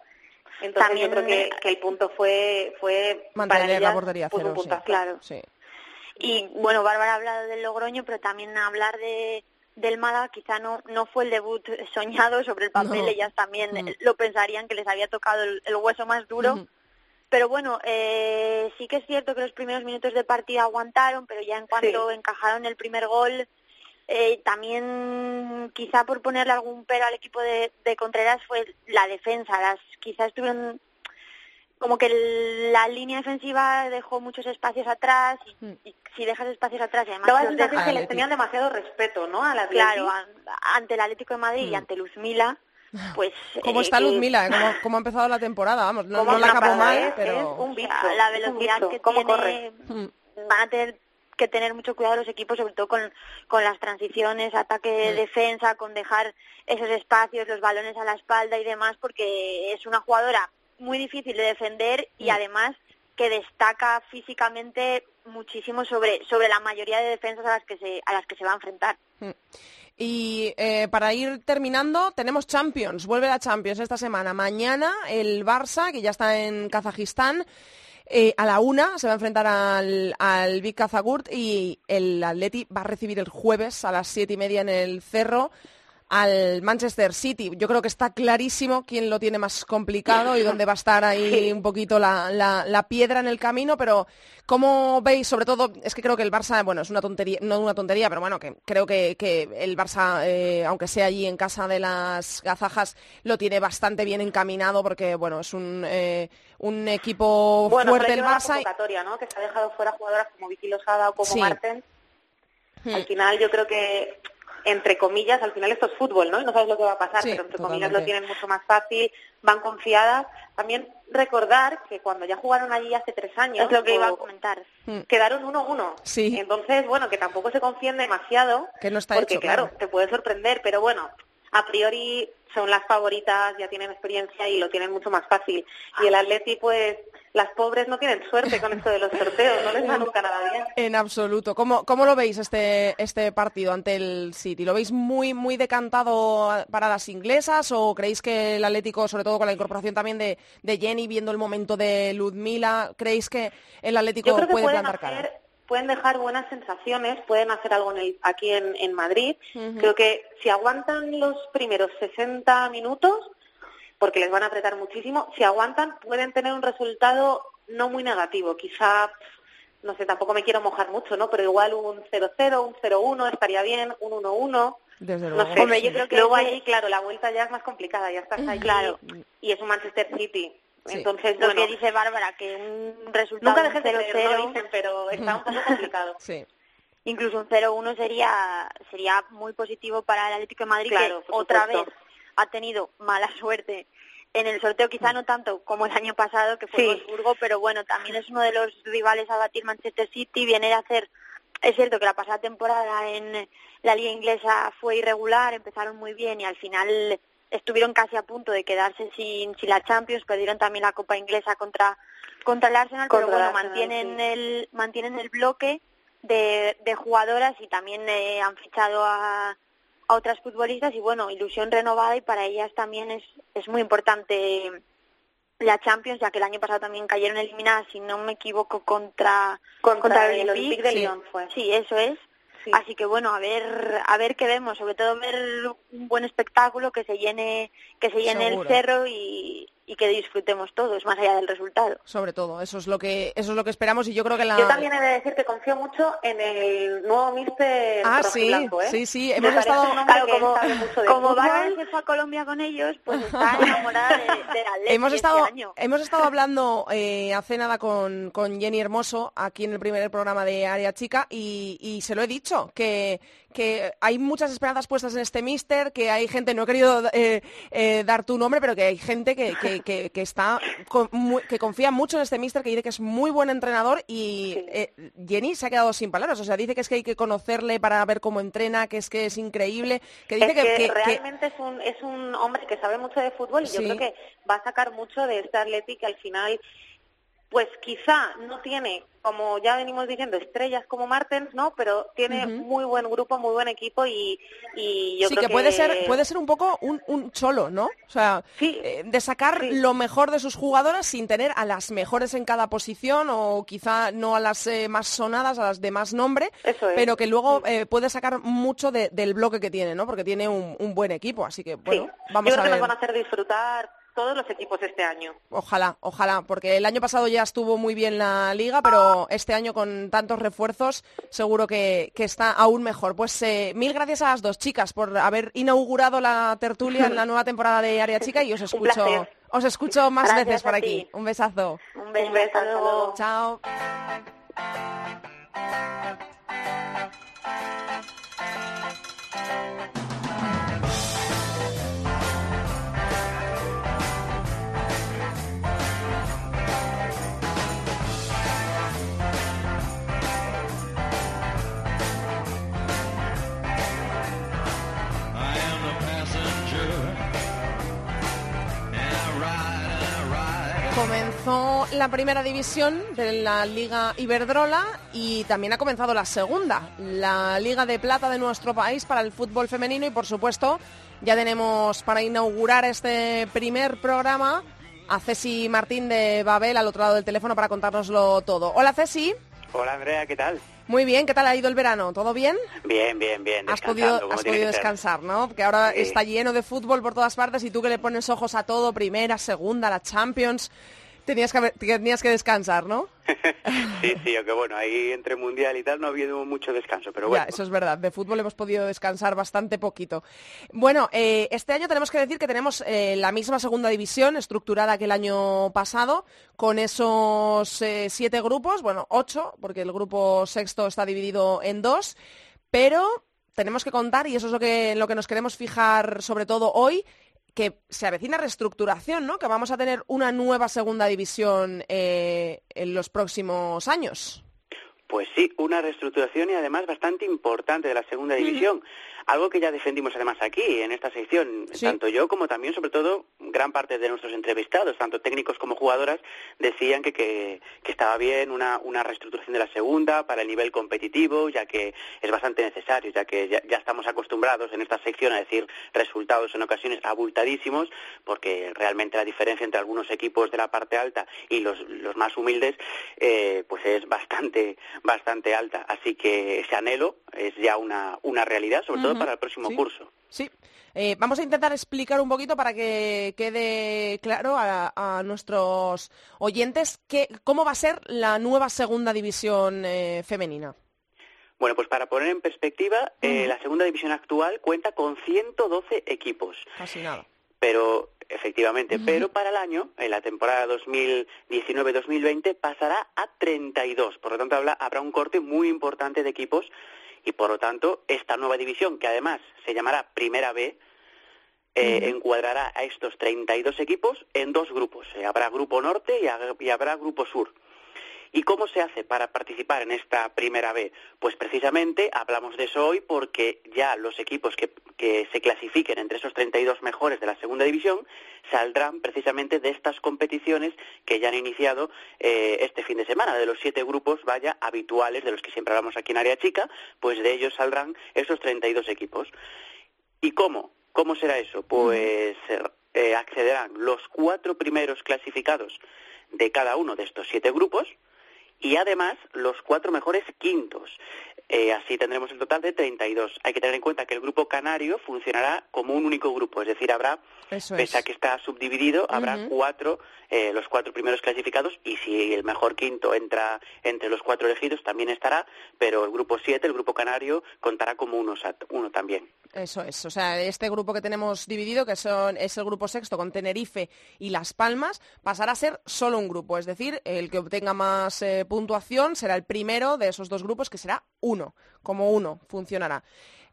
E: Entonces yo creo que, el punto fue fue
C: mantener la bordería cero,
D: claro. Sí. Y bueno, Bárbara ha hablado del Logroño, pero también hablar de del Málaga quizá no no fue el debut soñado sobre el papel, ellas también lo pensarían que les había tocado el, hueso más duro. Pero bueno, eh, sí que es cierto que los primeros minutos de partida aguantaron, pero ya en cuanto encajaron el primer gol, eh, también quizá por ponerle algún pero al equipo de, de Contreras fue la defensa. Las quizás estuvieron como que la línea defensiva dejó muchos espacios atrás y, hmm. si dejas espacios atrás y además
E: que les tenían demasiado respeto no a la
D: claro ante el Atlético de Madrid y hmm. ante Luzmila pues
C: cómo está Luzmila ¿Cómo, cómo, ha empezado la temporada vamos no, la acabó mal pero
D: un bicho, la velocidad que tiene hmm. van a tener que tener mucho cuidado los equipos, sobre todo con, con las transiciones, ataque, defensa, con dejar esos espacios, los balones a la espalda y demás, porque es una jugadora muy difícil de defender y mm. además que destaca físicamente muchísimo sobre, sobre la mayoría de defensas a las que se, a las que se va a enfrentar. Mm.
C: Y eh, para ir terminando, tenemos Champions, vuelve la Champions esta semana. Mañana el Barça, que ya está en Kazajistán, eh, a la una se va a enfrentar al, al Big Kazagurt y el Atleti va a recibir el jueves a las siete y media en el Cerro al Manchester City. Yo creo que está clarísimo quién lo tiene más complicado y dónde va a estar ahí un poquito la, la, piedra en el camino, pero ¿cómo veis? Sobre todo, es que creo que el Barça, bueno, es una tontería, no una tontería, pero bueno, que creo que, que el Barça, eh, aunque sea allí en casa de las gazajas, lo tiene bastante bien encaminado porque, bueno, es un, eh, un equipo fuerte el Barça.
E: ¿no? Que se ha dejado fuera jugadoras como Vicky Losada o como Marten. Hmm. Al final yo creo que entre comillas, al final esto es fútbol, ¿no? Y no sabes lo que va a pasar, pero entre comillas lo tienen mucho más fácil, van confiadas. También recordar que cuando ya jugaron allí hace tres años,
D: es lo que iba a comentar,
E: mm. quedaron 1-1.
C: Sí.
E: Entonces, bueno, que tampoco se confíen demasiado,
C: que no está
E: porque claro, te puede sorprender, pero bueno, a priori son las favoritas, ya tienen experiencia y lo tienen mucho más fácil. Y el Atleti, pues, las pobres no tienen suerte con esto de los sorteos, no les va nunca nada bien.
C: En absoluto. ¿Cómo, cómo lo veis este, este partido ante el City? ¿Lo veis muy, muy decantado para las inglesas o creéis que el Atlético, sobre todo con la incorporación también de, de Jenny, viendo el momento de Ludmila, creéis que el Atlético puede plantar cara?
E: Pueden dejar buenas sensaciones, pueden hacer algo en aquí en, Madrid. Creo que si aguantan los primeros 60 minutos, porque les van a apretar muchísimo, si aguantan pueden tener un resultado no muy negativo. Quizá, no sé, tampoco me quiero mojar mucho, ¿no? Pero igual un 0-0, un 0-1 estaría bien, un 1-1.
C: Desde
E: luego. No sé, yo creo que luego ahí, claro, la vuelta ya es más complicada, ya estás ahí.
D: Claro.
E: Y es un Manchester City entonces,
D: lo que dice Bárbara, que un resultado
E: Nunca 0-0, dicen, pero está un poco complicado.
C: sí.
D: Incluso un 0-1 sería sería muy positivo para el Atlético de Madrid, que otra vez ha tenido mala suerte en el sorteo, quizá no tanto como el año pasado, que fue sí. Wolfsburgo, pero bueno, también es uno de los rivales a batir Manchester City, viene de hacer es cierto que la pasada temporada en la liga inglesa fue irregular, empezaron muy bien y al final estuvieron casi a punto de quedarse sin, sin la Champions, perdieron también la Copa Inglesa contra contra el Arsenal, pero bueno, mantienen el mantienen el bloque de, de jugadoras y también eh, han fichado a, a otras futbolistas y bueno, ilusión renovada y para ellas también es, es muy importante la Champions, ya que el año pasado también cayeron eliminadas, si no me equivoco, contra,
E: contra, el Olympique de Lyon fue.
D: Sí, eso es. Así que bueno, a ver, a ver qué vemos, sobre todo ver un buen espectáculo que se llene, que se llene el cerro y, y que disfrutemos todos más allá del resultado.
C: Sobre todo, eso es lo que eso es lo que esperamos y yo creo que la
E: Yo también he de decir que confío mucho en el nuevo mister
C: Ah, sí,
E: ¿eh?
C: sí, sí, hemos estado
D: como como se fue a Colombia con ellos, pues está enamorada de, de
C: hemos
D: este
C: estado
D: año.
C: hemos estado hablando eh, hace nada con, con Jenny Hermoso aquí en el primer programa de Área Chica y, y se lo he dicho que que hay muchas esperanzas puestas en este mister, que hay gente, no he querido eh, eh, dar tu nombre, pero que hay gente que, que, que, está que confía mucho en este mister, que dice que es muy buen entrenador y eh, Jenny se ha quedado sin palabras, o sea, dice que es que hay que conocerle para ver cómo entrena, que es que es increíble, que dice
E: que, realmente es un es un hombre que sabe mucho de fútbol y yo creo que va a sacar mucho de este Atleti que al final pues quizá no tiene, como ya venimos diciendo, estrellas como Martens, ¿no? Pero tiene muy buen grupo, muy buen equipo y, y yo
C: sí,
E: creo
C: que, puede ser puede ser un poco un, un cholo, ¿no? O sea, eh, de sacar lo mejor de sus jugadoras sin tener a las mejores en cada posición o quizá no a las eh, más sonadas, a las de más nombre, pero que luego eh, puede sacar mucho del bloque que tiene, ¿no? Porque tiene un, buen equipo, así que bueno, vamos
E: yo creo
C: que
E: nos van a hacer disfrutar todos los equipos este año.
C: Ojalá, ojalá, porque el año pasado ya estuvo muy bien la liga, pero este año con tantos refuerzos seguro que, está aún mejor. Pues eh, mil gracias a las dos chicas por haber inaugurado la tertulia en la nueva temporada de Área Chica y os escucho, os escucho más veces por aquí. Un besazo.
E: Un besazo.
C: Chao. La primera división de la Liga Iberdrola y también ha comenzado la segunda, la Liga de Plata de nuestro país para el fútbol femenino y por supuesto ya tenemos para inaugurar este primer programa a Ceci Martín de Babel al otro lado del teléfono para contárnoslo todo. Hola Ceci.
F: Hola Andrea, ¿qué tal?
C: Muy bien, ¿qué tal ha ido el verano? ¿Todo bien?
F: Bien, bien, bien.
C: Has podido, has podido descansar, ¿no? Porque ahora está lleno de fútbol por todas partes y tú que le pones ojos a todo, primera, segunda, la Champions, tenías que, tenías que descansar, ¿no?
F: sí, sí, aunque bueno, ahí entre mundial y tal no ha habido mucho descanso, pero bueno.
C: Ya, eso es verdad, de fútbol hemos podido descansar bastante poquito. Bueno, eh, este año tenemos que decir que tenemos eh, la misma segunda división estructurada que el año pasado, con esos eh, siete grupos, bueno, ocho, porque el grupo sexto está dividido en dos, pero tenemos que contar, y eso es lo que, lo que nos queremos fijar sobre todo hoy, que se avecina reestructuración, ¿no? Que vamos a tener una nueva segunda división eh, en los próximos años.
F: Pues sí, una reestructuración y además bastante importante de la segunda división. Algo que ya defendimos además aquí, en esta sección, tanto yo como también, sobre todo, gran parte de nuestros entrevistados, tanto técnicos como jugadoras, decían que, que, estaba bien una, una, reestructuración de la segunda para el nivel competitivo, ya que es bastante necesario, ya que ya, estamos acostumbrados en esta sección a decir resultados en ocasiones abultadísimos, porque realmente la diferencia entre algunos equipos de la parte alta y los, los más humildes, eh, pues es bastante, bastante alta. Así que ese anhelo es ya una, una realidad, sobre todo para el próximo curso.
C: Sí. Eh, vamos a intentar explicar un poquito para que quede claro a, nuestros oyentes cómo va a ser la nueva segunda división eh, femenina.
F: Bueno, pues para poner en perspectiva, eh, la segunda división actual cuenta con 112 equipos.
C: Casi nada.
F: Pero, efectivamente, pero para el año, en la temporada 2019-2020, pasará a 32. Por lo tanto, habrá un corte muy importante de equipos y por lo tanto esta nueva división, que además se llamará Primera B, eh, encuadrará a estos 32 equipos en dos grupos. Eh, habrá grupo norte y, habrá grupo sur. ¿Y cómo se hace para participar en esta primera B? Pues precisamente hablamos de eso hoy porque ya los equipos que, se clasifiquen entre esos 32 mejores de la segunda división saldrán precisamente de estas competiciones que ya han iniciado eh, este fin de semana, de los siete grupos, vaya, habituales, de los que siempre hablamos aquí en Área Chica, pues de ellos saldrán esos 32 equipos. ¿Y cómo? ¿Cómo será eso? Pues eh, accederán los cuatro primeros clasificados de cada uno de estos siete grupos, y además los cuatro mejores quintos. Eh, así tendremos el total de 32. Hay que tener en cuenta que el grupo canario funcionará como un único grupo, es decir, habrá, pese a que está subdividido, habrá cuatro, eh, los cuatro primeros clasificados y si el mejor quinto entra entre los cuatro elegidos también estará, pero el grupo siete, el grupo canario, contará como uno, uno también.
C: Eso es, o sea, este grupo que tenemos dividido, que son, es el grupo sexto con Tenerife y Las Palmas, pasará a ser solo un grupo, es decir, el que obtenga más eh, puntuación será el primero de esos dos grupos, que será uno, como uno funcionará.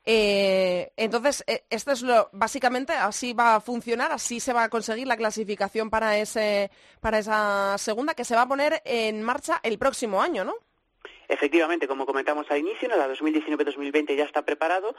C: Eh, entonces, eh, esto es lo, básicamente así va a funcionar, así se va a conseguir la clasificación para, ese, para esa segunda que se va a poner en marcha el próximo año, ¿no?
F: Efectivamente, como comentamos al inicio, la 2019-2020 ya está preparado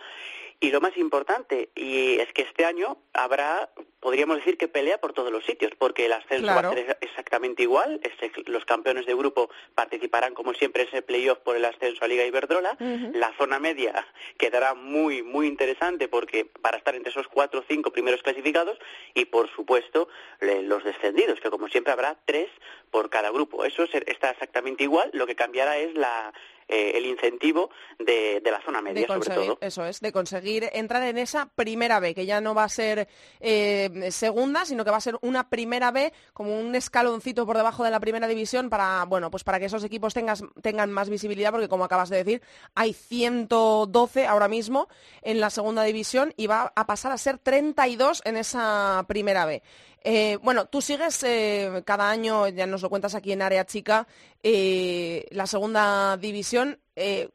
F: y lo más importante y es que este año habrá podríamos decir que pelea por todos los sitios, porque el ascenso va a ser exactamente igual. los campeones de grupo participarán, como siempre, en ese playoff por el ascenso a Liga Iberdrola. La zona media quedará muy, muy interesante porque para estar entre esos cuatro o cinco primeros clasificados y, por supuesto, los descendidos, que como siempre habrá tres por cada grupo. Eso está exactamente igual. Lo que cambiará es la eh, el incentivo de, la zona media, sobre todo.
C: Eso es, de conseguir entrar en esa primera B, que ya no va a ser eh, segunda, sino que va a ser una primera B, como un escaloncito por debajo de la primera división para, bueno, pues para que esos equipos tengan más visibilidad, porque como acabas de decir, hay 112 ahora mismo en la segunda división y va a pasar a ser 32 en esa primera B. Eh, bueno, tú sigues eh, cada año, ya nos lo cuentas aquí en Área Chica, eh, la segunda división.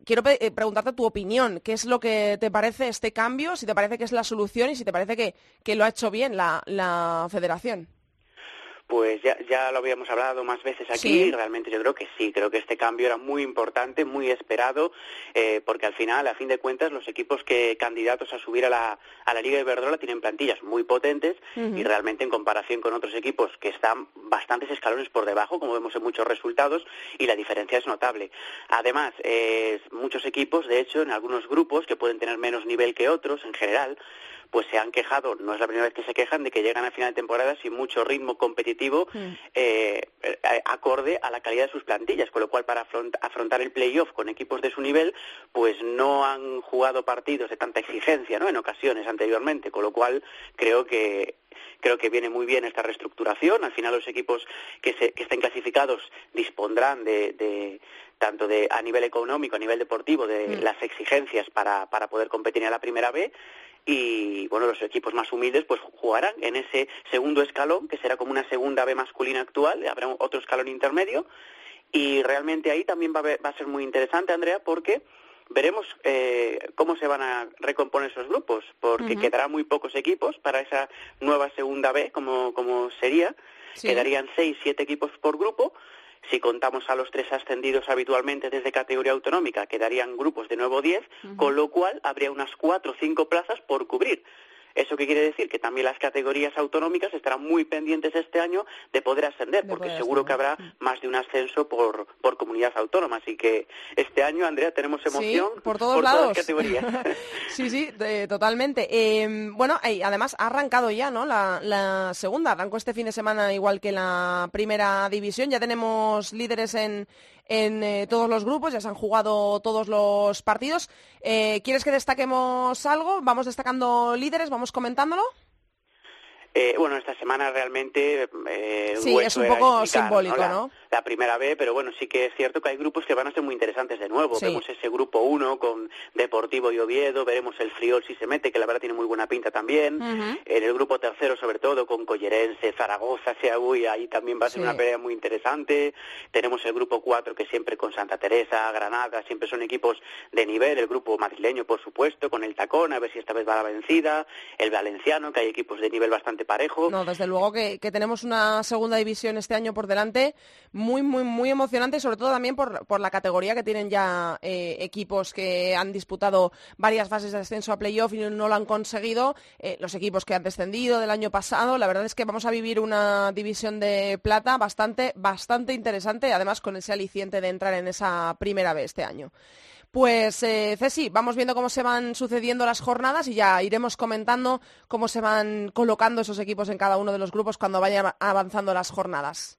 C: quiero preguntarte tu opinión. ¿Qué es lo que te parece este cambio? Si te parece que es la solución y si te parece que, lo ha hecho bien la federación.
F: Pues ya, ya lo habíamos hablado más veces aquí y realmente yo creo que sí, creo que este cambio era muy importante, muy esperado, eh, porque al final, a fin de cuentas, los equipos que candidatos a subir a la, a la Liga de Iberdrola tienen plantillas muy potentes y realmente en comparación con otros equipos que están bastantes escalones por debajo, como vemos en muchos resultados, y la diferencia es notable. Además, eh, muchos equipos, de hecho, en algunos grupos que pueden tener menos nivel que otros en general, pues se han quejado, no es la primera vez que se quejan, de que llegan a final de temporada sin mucho ritmo competitivo mm. eh, eh, acorde a la calidad de sus plantillas, con lo cual para afrontar el playoff con equipos de su nivel, pues no han jugado partidos de tanta exigencia, ¿no? En ocasiones anteriormente, con lo cual creo que creo que viene muy bien esta reestructuración. Al final los equipos que, se, que estén clasificados dispondrán de, tanto de a nivel económico, a nivel deportivo, de mm. las exigencias para, para poder competir en la primera B y bueno, los equipos más humildes pues jugarán en ese segundo escalón, que será como una segunda B masculina actual, habrá otro escalón intermedio y realmente ahí también va a, ser muy interesante, Andrea, porque veremos eh, cómo se van a recomponer esos grupos, porque quedará muy pocos equipos para esa nueva segunda B, como, como sería, quedarían seis, siete equipos por grupo, si contamos a los tres ascendidos habitualmente desde categoría autonómica, quedarían grupos de nuevo 10, con lo cual habría unas cuatro o cinco plazas por cubrir. ¿Eso qué quiere decir? Que también las categorías autonómicas estarán muy pendientes este año de poder ascender, porque seguro que habrá más de un ascenso por, por comunidad autónoma. Así que este año, Andrea, tenemos emoción
C: por todos lados.
F: Todas las categorías.
C: sí, sí, totalmente. Eh, bueno, además ha arrancado ya, ¿no? La, la segunda, arrancó este fin de semana igual que la primera división. Ya tenemos líderes en, en eh, todos los grupos, ya se han jugado todos los partidos. Eh, ¿Quieres que destaquemos algo? Vamos destacando líderes, vamos comentándolo.
F: Eh, bueno, esta semana realmente...
C: Sí, es un poco simbólico, ¿no?
F: La, primera vez, pero bueno, sí que es cierto que hay grupos que van a ser muy interesantes de nuevo. Vemos ese grupo 1 con Deportivo y Oviedo, veremos el Friol si se mete, que la verdad tiene muy buena pinta también. En el grupo tercero, sobre todo, con Collerense, Zaragoza, Seaguy, ahí también va a ser una pelea muy interesante. Tenemos el grupo 4 que siempre con Santa Teresa, Granada, siempre son equipos de nivel. El grupo madrileño, por supuesto, con el Tacón, a ver si esta vez va la vencida. El Valenciano, que hay equipos de nivel bastante parejo.
C: No, desde luego que, tenemos una segunda división este año por delante muy, muy, muy emocionante sobre todo también por, por la categoría que tienen ya eh, equipos que han disputado varias fases de ascenso a playoff y no lo han conseguido. Eh, los equipos que han descendido del año pasado, la verdad es que vamos a vivir una división de plata bastante, bastante interesante, además con ese aliciente de entrar en esa primera vez este año. Pues eh, Ceci, vamos viendo cómo se van sucediendo las jornadas y ya iremos comentando cómo se van colocando esos equipos en cada uno de los grupos cuando vayan avanzando las jornadas.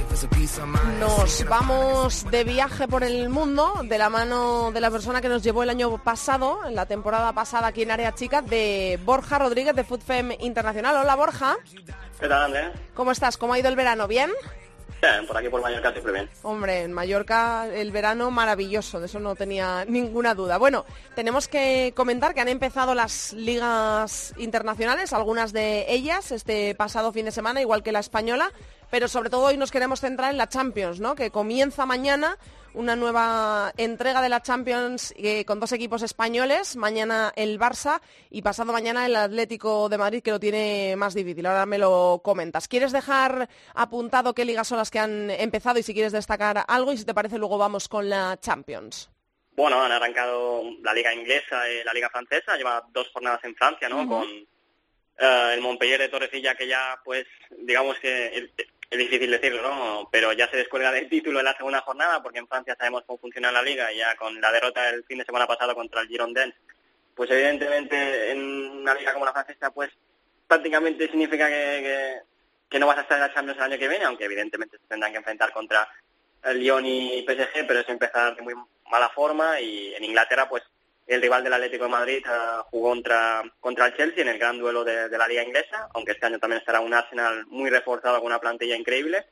C: Nos vamos de viaje por el mundo de la mano de la persona que nos llevó el año pasado, en la temporada pasada aquí en Área Chica, de Borja Rodríguez de FoodFem Internacional. Hola Borja.
G: ¿Qué tal, Andrea?
C: ¿Cómo estás? ¿Cómo ha ido el verano? ¿Bien?
G: Por aquí por Mallorca siempre bien.
C: Hombre, en Mallorca el verano maravilloso, de eso no tenía ninguna duda. Bueno, tenemos que comentar que han empezado las ligas internacionales, algunas de ellas este pasado fin de semana, igual que la española, pero sobre todo hoy nos queremos centrar en la Champions, ¿no? Que comienza mañana una nueva entrega de la Champions eh, con dos equipos españoles, mañana el Barça y pasado mañana el Atlético de Madrid, que lo tiene más difícil. Ahora me lo comentas. ¿Quieres dejar apuntado qué ligas son las que han empezado y si quieres destacar algo? Y si te parece, luego vamos con la Champions.
G: Bueno, han arrancado la liga inglesa y la liga francesa, lleva dos jornadas en Francia, ¿no? Con eh, el Montpellier de Torrecilla que ya, pues, digamos que es difícil decirlo, ¿no? Pero ya se descuelga del título en la segunda jornada, porque en Francia sabemos cómo funciona la liga, ya con la derrota del fin de semana pasado contra el Girondins, pues evidentemente en una liga como la francesa, pues prácticamente significa que, que, no vas a estar en la Champions el año que viene, aunque evidentemente se tendrán que enfrentar contra el Lyon y PSG, pero es empezar de muy mala forma, y en Inglaterra, pues el rival del Atlético de Madrid uh, jugó contra, contra el Chelsea en el gran duelo de, la liga inglesa, aunque este año también estará un Arsenal muy reforzado con una plantilla increíble.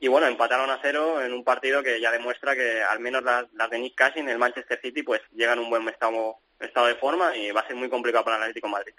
G: Y bueno, empataron a cero en un partido que ya demuestra que al menos las, las de Nick Cash en el Manchester City pues llegan un buen estado, estado de forma y va a ser muy complicado para el Atlético de Madrid.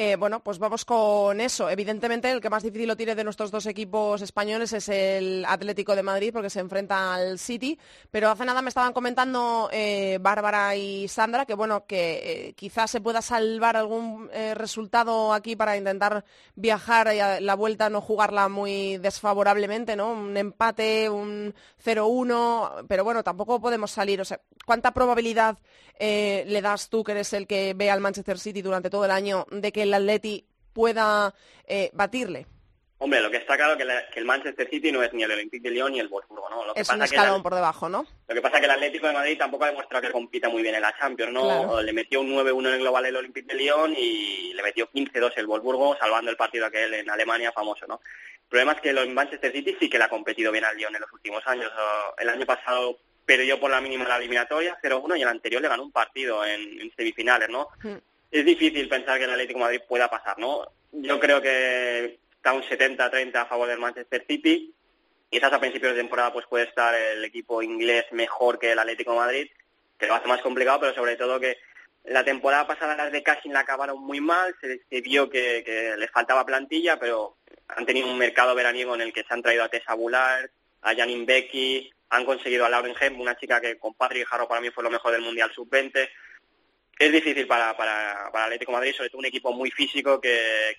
C: Eh, bueno, pues vamos con eso. Evidentemente, el que más difícil lo tiene de nuestros dos equipos españoles es el Atlético de Madrid, porque se enfrenta al City. Pero hace nada me estaban comentando eh, Bárbara y Sandra que, bueno, que eh, quizás se pueda salvar algún resultado aquí para intentar viajar y a la vuelta no jugarla muy desfavorablemente, ¿no? Un empate, un 0-1, pero bueno, tampoco podemos salir. O sea, ¿cuánta probabilidad le das tú, que eres el que ve al Manchester City durante todo el año, de que el Atleti pueda eh, batirle?
G: Hombre, lo que está claro es que, el Manchester City no es ni el Olympique de Lyon ni el Wolfsburgo, ¿no? Lo
C: es un escalón por debajo, ¿no?
G: Lo que pasa es que el Atlético de Madrid tampoco ha demostrado que compita muy bien en la Champions, ¿no? Le metió un 9-1 en el global el Olympique de Lyon y le metió 15-2 el Wolfsburgo, salvando el partido aquel en Alemania famoso, ¿no? El problema es que el Manchester City sí que le ha competido bien al Lyon en los últimos años. El año pasado perdió por la mínima la eliminatoria, 0-1, y el anterior le ganó un partido en, semifinales, ¿no? Hmm es difícil pensar que el Atlético Madrid pueda pasar, ¿no? Yo creo que está un 70-30 a favor del Manchester City. Quizás a principios de temporada pues puede estar el equipo inglés mejor que el Atlético Madrid, que lo hace más complicado, pero sobre todo que la temporada pasada las de Cashin la acabaron muy mal, se, vio que, les faltaba plantilla, pero han tenido un mercado veraniego en el que se han traído a Tessa Bular, a Janine Becky, han conseguido a Lauren Hemp, una chica que con Patrick Jarro para mí fue lo mejor del Mundial Sub-20 es difícil para, para, para Atlético Madrid, sobre todo un equipo muy físico que,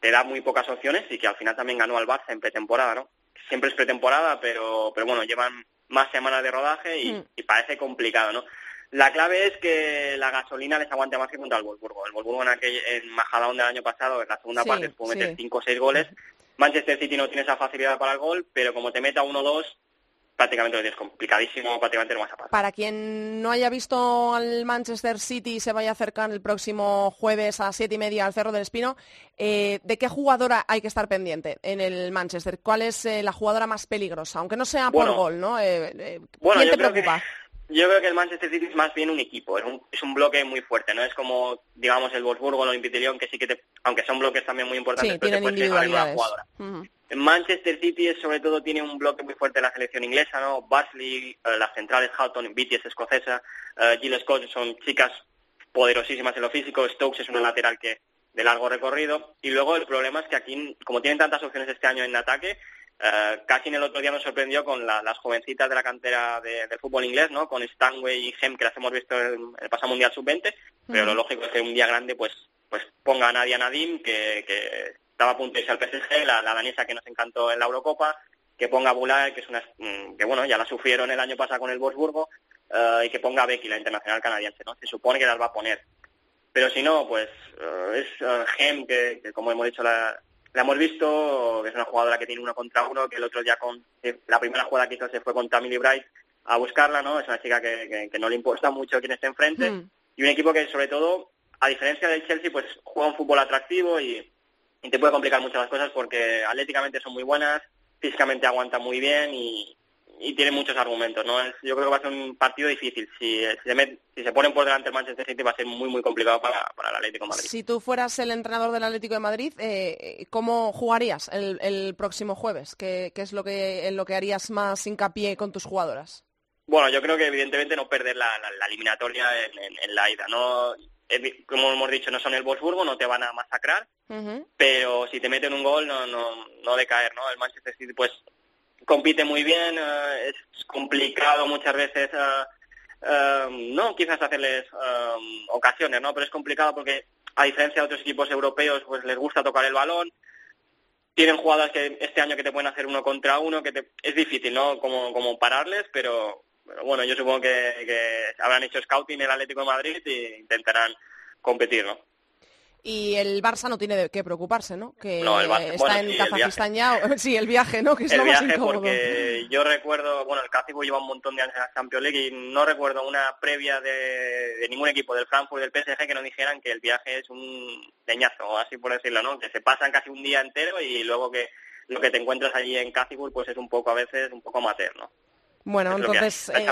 G: te, da muy pocas opciones y que al final también ganó al Barça en pretemporada, ¿no? Siempre es pretemporada, pero, pero bueno, llevan más semanas de rodaje y, mm. parece complicado, ¿no? La clave es que la gasolina les aguante más que contra el Wolfsburgo. El Wolfsburgo en, aquel, en Majadahonda del año pasado, en la segunda parte, pudo meter 5 o 6 goles. Manchester City no tiene esa facilidad para el gol, pero como te meta 1-2, prácticamente lo tienes complicadísimo, prácticamente lo vas a pasar.
C: Para quien no haya visto al Manchester City se vaya a acercar el próximo jueves a siete y media al Cerro del Espino, eh, ¿de qué jugadora hay que estar pendiente en el Manchester? ¿Cuál es eh, la jugadora más peligrosa? Aunque no sea por gol, ¿no? Eh, ¿Quién te preocupa?
G: yo creo que el Manchester City es más bien un equipo, es un, es un bloque muy fuerte, no es como, digamos, el Wolfsburgo o el Olympique que sí que, te, aunque son bloques también muy importantes, pero te puedes una jugadora. Manchester City sobre todo tiene un bloque muy fuerte en la selección inglesa, ¿no? Basley, eh, las centrales Houghton, Beatty es escocesa, Jill Scott son chicas poderosísimas en lo físico, Stokes es una lateral que de largo recorrido y luego el problema es que aquí, como tienen tantas opciones este año en ataque, uh, casi en el otro día nos sorprendió con las jovencitas de la cantera de, del fútbol inglés, ¿no? Con Stanway y Hem que las hemos visto en el pasado Mundial Sub-20, pero lo lógico es que un día grande pues pues ponga a Nadia Nadim, que, que estaba a punto de irse al PSG, la, danesa que nos encantó en la Eurocopa, que ponga a que es una mm, que bueno, ya la sufrieron el año pasado con el Wolfsburgo, eh, y que ponga a Becky, la internacional canadiense, ¿no? Se supone que las va a poner. Pero si no, pues eh, es uh, Gem, que, como hemos dicho, la, hemos visto, que es una jugadora que tiene uno contra uno, que el otro día con la primera jugada que hizo se fue con Tammy Bright a buscarla, ¿no? Es una chica que, no le importa mucho quién esté enfrente. Mm. Y un equipo que, sobre todo, a diferencia del Chelsea, pues juega un fútbol atractivo y, y te puede complicar muchas las cosas porque atléticamente son muy buenas, físicamente aguantan muy bien y, y tienen muchos argumentos. ¿no? Yo creo que va a ser un partido difícil. Si, se, si se ponen por delante el Manchester City va a ser muy, muy complicado para, para el Atlético de Madrid.
C: Si tú fueras el entrenador del Atlético de Madrid, eh, ¿cómo jugarías el, el próximo jueves? ¿Qué, ¿Qué, es lo que, en lo que harías más hincapié con tus jugadoras?
G: Bueno, yo creo que evidentemente no perder la, la, eliminatoria en, en, la ida. ¿no? Como hemos dicho, no son el Wolfsburgo, no te van a masacrar, pero si te meten un gol no, no, no de caer, ¿no? El Manchester City pues compite muy bien, eh, es complicado muchas veces, eh, eh, no quizás hacerles ocasiones, ¿no? Pero es complicado porque a diferencia de otros equipos europeos, pues les gusta tocar el balón, tienen jugadas que este año que te pueden hacer uno contra uno, que te, es difícil, ¿no? Como, como pararles, pero, bueno, yo supongo que, que habrán hecho scouting el Atlético de Madrid e intentarán competir, ¿no?
C: y el Barça no tiene de qué preocuparse, ¿no? Que está en Kazajistán ya. Sí, el viaje, ¿no? Que es
G: el
C: lo
G: viaje
C: incómodo.
G: porque yo recuerdo, bueno, el Cáceres lleva un montón de años en la Champions League y no recuerdo una previa de, ningún equipo del Frankfurt del PSG que nos dijeran que el viaje es un leñazo, así por decirlo, ¿no? Que se pasan casi un día entero y luego que lo que te encuentras allí en Cáceres pues es un poco a veces un poco amateur, ¿no?
C: Bueno, entonces eh,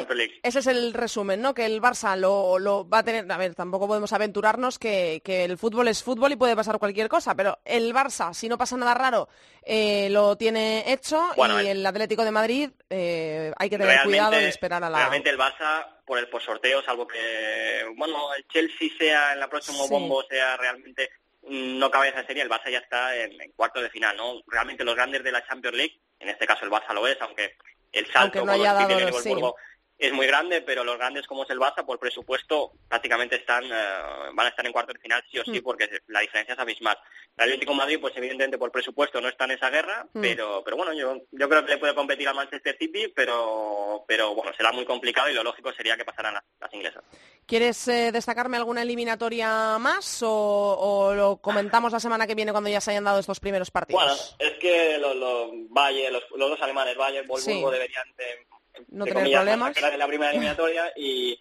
C: ese es el resumen, ¿no? Que el Barça lo, lo, va a tener. A ver, tampoco podemos aventurarnos que, que, el fútbol es fútbol y puede pasar cualquier cosa, pero el Barça, si no pasa nada raro, eh, lo tiene hecho y el Atlético de Madrid eh, hay que tener cuidado y esperar a la.
G: Realmente el Barça por el por sorteo, salvo que bueno el Chelsea sea en la próxima bombo sea realmente no cabe esa serie, el Barça ya está en, en cuarto de final, ¿no? Realmente los grandes de la Champions League, en este caso el Barça lo es, aunque el salto no con es muy grande, pero los grandes como es el Barça, por presupuesto, prácticamente están eh, van a estar en cuarto de final sí o sí, mm. porque la diferencia es abismal. El Atlético Madrid, pues evidentemente por presupuesto no está en esa guerra, mm. pero pero bueno, yo, yo creo que le puede competir al Manchester City, pero pero bueno, será muy complicado y lo lógico sería que pasaran las, inglesas.
C: ¿Quieres eh, destacarme alguna eliminatoria más o, lo comentamos la semana que viene cuando ya se hayan dado estos primeros partidos?
G: Bueno, es que los, los, los, dos alemanes, Bayern, Wolfsburgo, deberían
C: no tener problemas.
G: de la primera eliminatoria y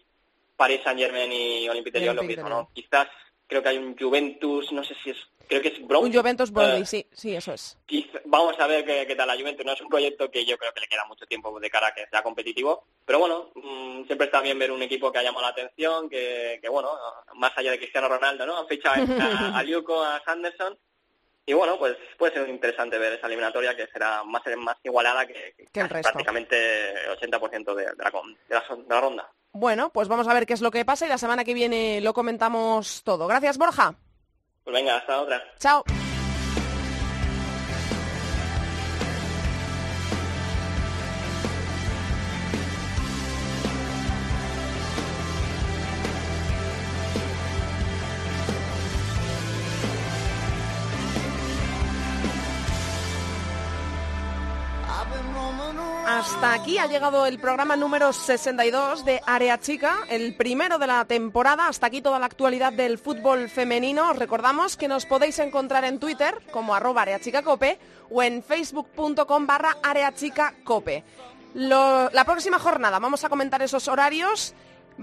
G: París Saint Germain y Olympique de Lyon lo mismo, ¿no? Quizás creo que hay un Juventus, no sé si es, creo que es
C: Un Juventus Brody, eh, sí, sí, eso es.
G: vamos a ver qué, tal la Juventus, no es un proyecto que yo creo que le queda mucho tiempo de cara a que sea competitivo, pero bueno, mm, siempre está bien ver un equipo que ha llamado la atención, que, que bueno, más allá de Cristiano Ronaldo, ¿no? Han fichado a, a Liuco, a Sanderson, y bueno, pues puede ser interesante ver esa eliminatoria que será más, más igualada que,
C: el resto.
G: prácticamente 80% de, de, la, de, la, ronda.
C: Bueno, pues vamos a ver qué es lo que pasa y la semana que viene lo comentamos todo. Gracias, Borja.
G: Pues venga, hasta otra.
C: Chao. Hasta aquí ha llegado el programa número 62 de Área Chica, el primero de la temporada. Hasta aquí toda la actualidad del fútbol femenino. Os recordamos que nos podéis encontrar en Twitter como arroba areachicacope o en facebook.com barra areachicacope. la próxima jornada vamos a comentar esos horarios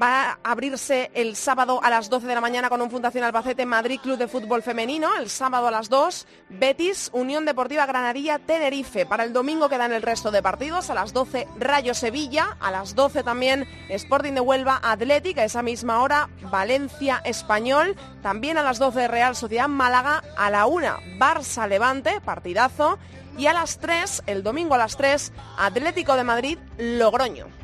C: va a abrirse el sábado a las 12 de la mañana con un Fundación Albacete Madrid Club de Fútbol Femenino, el sábado a las 2 Betis Unión Deportiva Granadilla Tenerife. Para el domingo quedan el resto de partidos, a las 12 Rayo Sevilla, a las 12 también Sporting de Huelva Atlética, esa misma hora Valencia Español, también a las 12 Real Sociedad Málaga, a la 1 Barça Levante, partidazo, y a las 3, el domingo a las 3, Atlético de Madrid Logroño.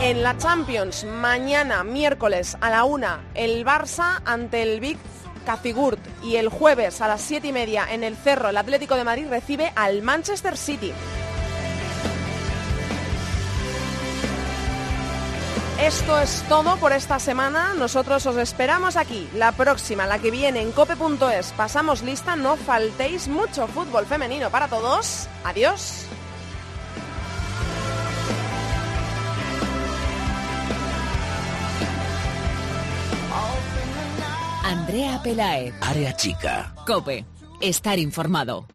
C: En la Champions, mañana, miércoles a la una, el Barça ante el Big Cacigurt y el jueves a las siete y media en el Cerro, el Atlético de Madrid recibe al Manchester City. Esto es todo por esta semana. Nosotros os esperamos aquí. La próxima, la que viene en cope.es. Pasamos lista, no faltéis mucho fútbol femenino para todos. Adiós.
A: Andrea Pelaez.
H: Área chica.
A: Cope. Estar informado.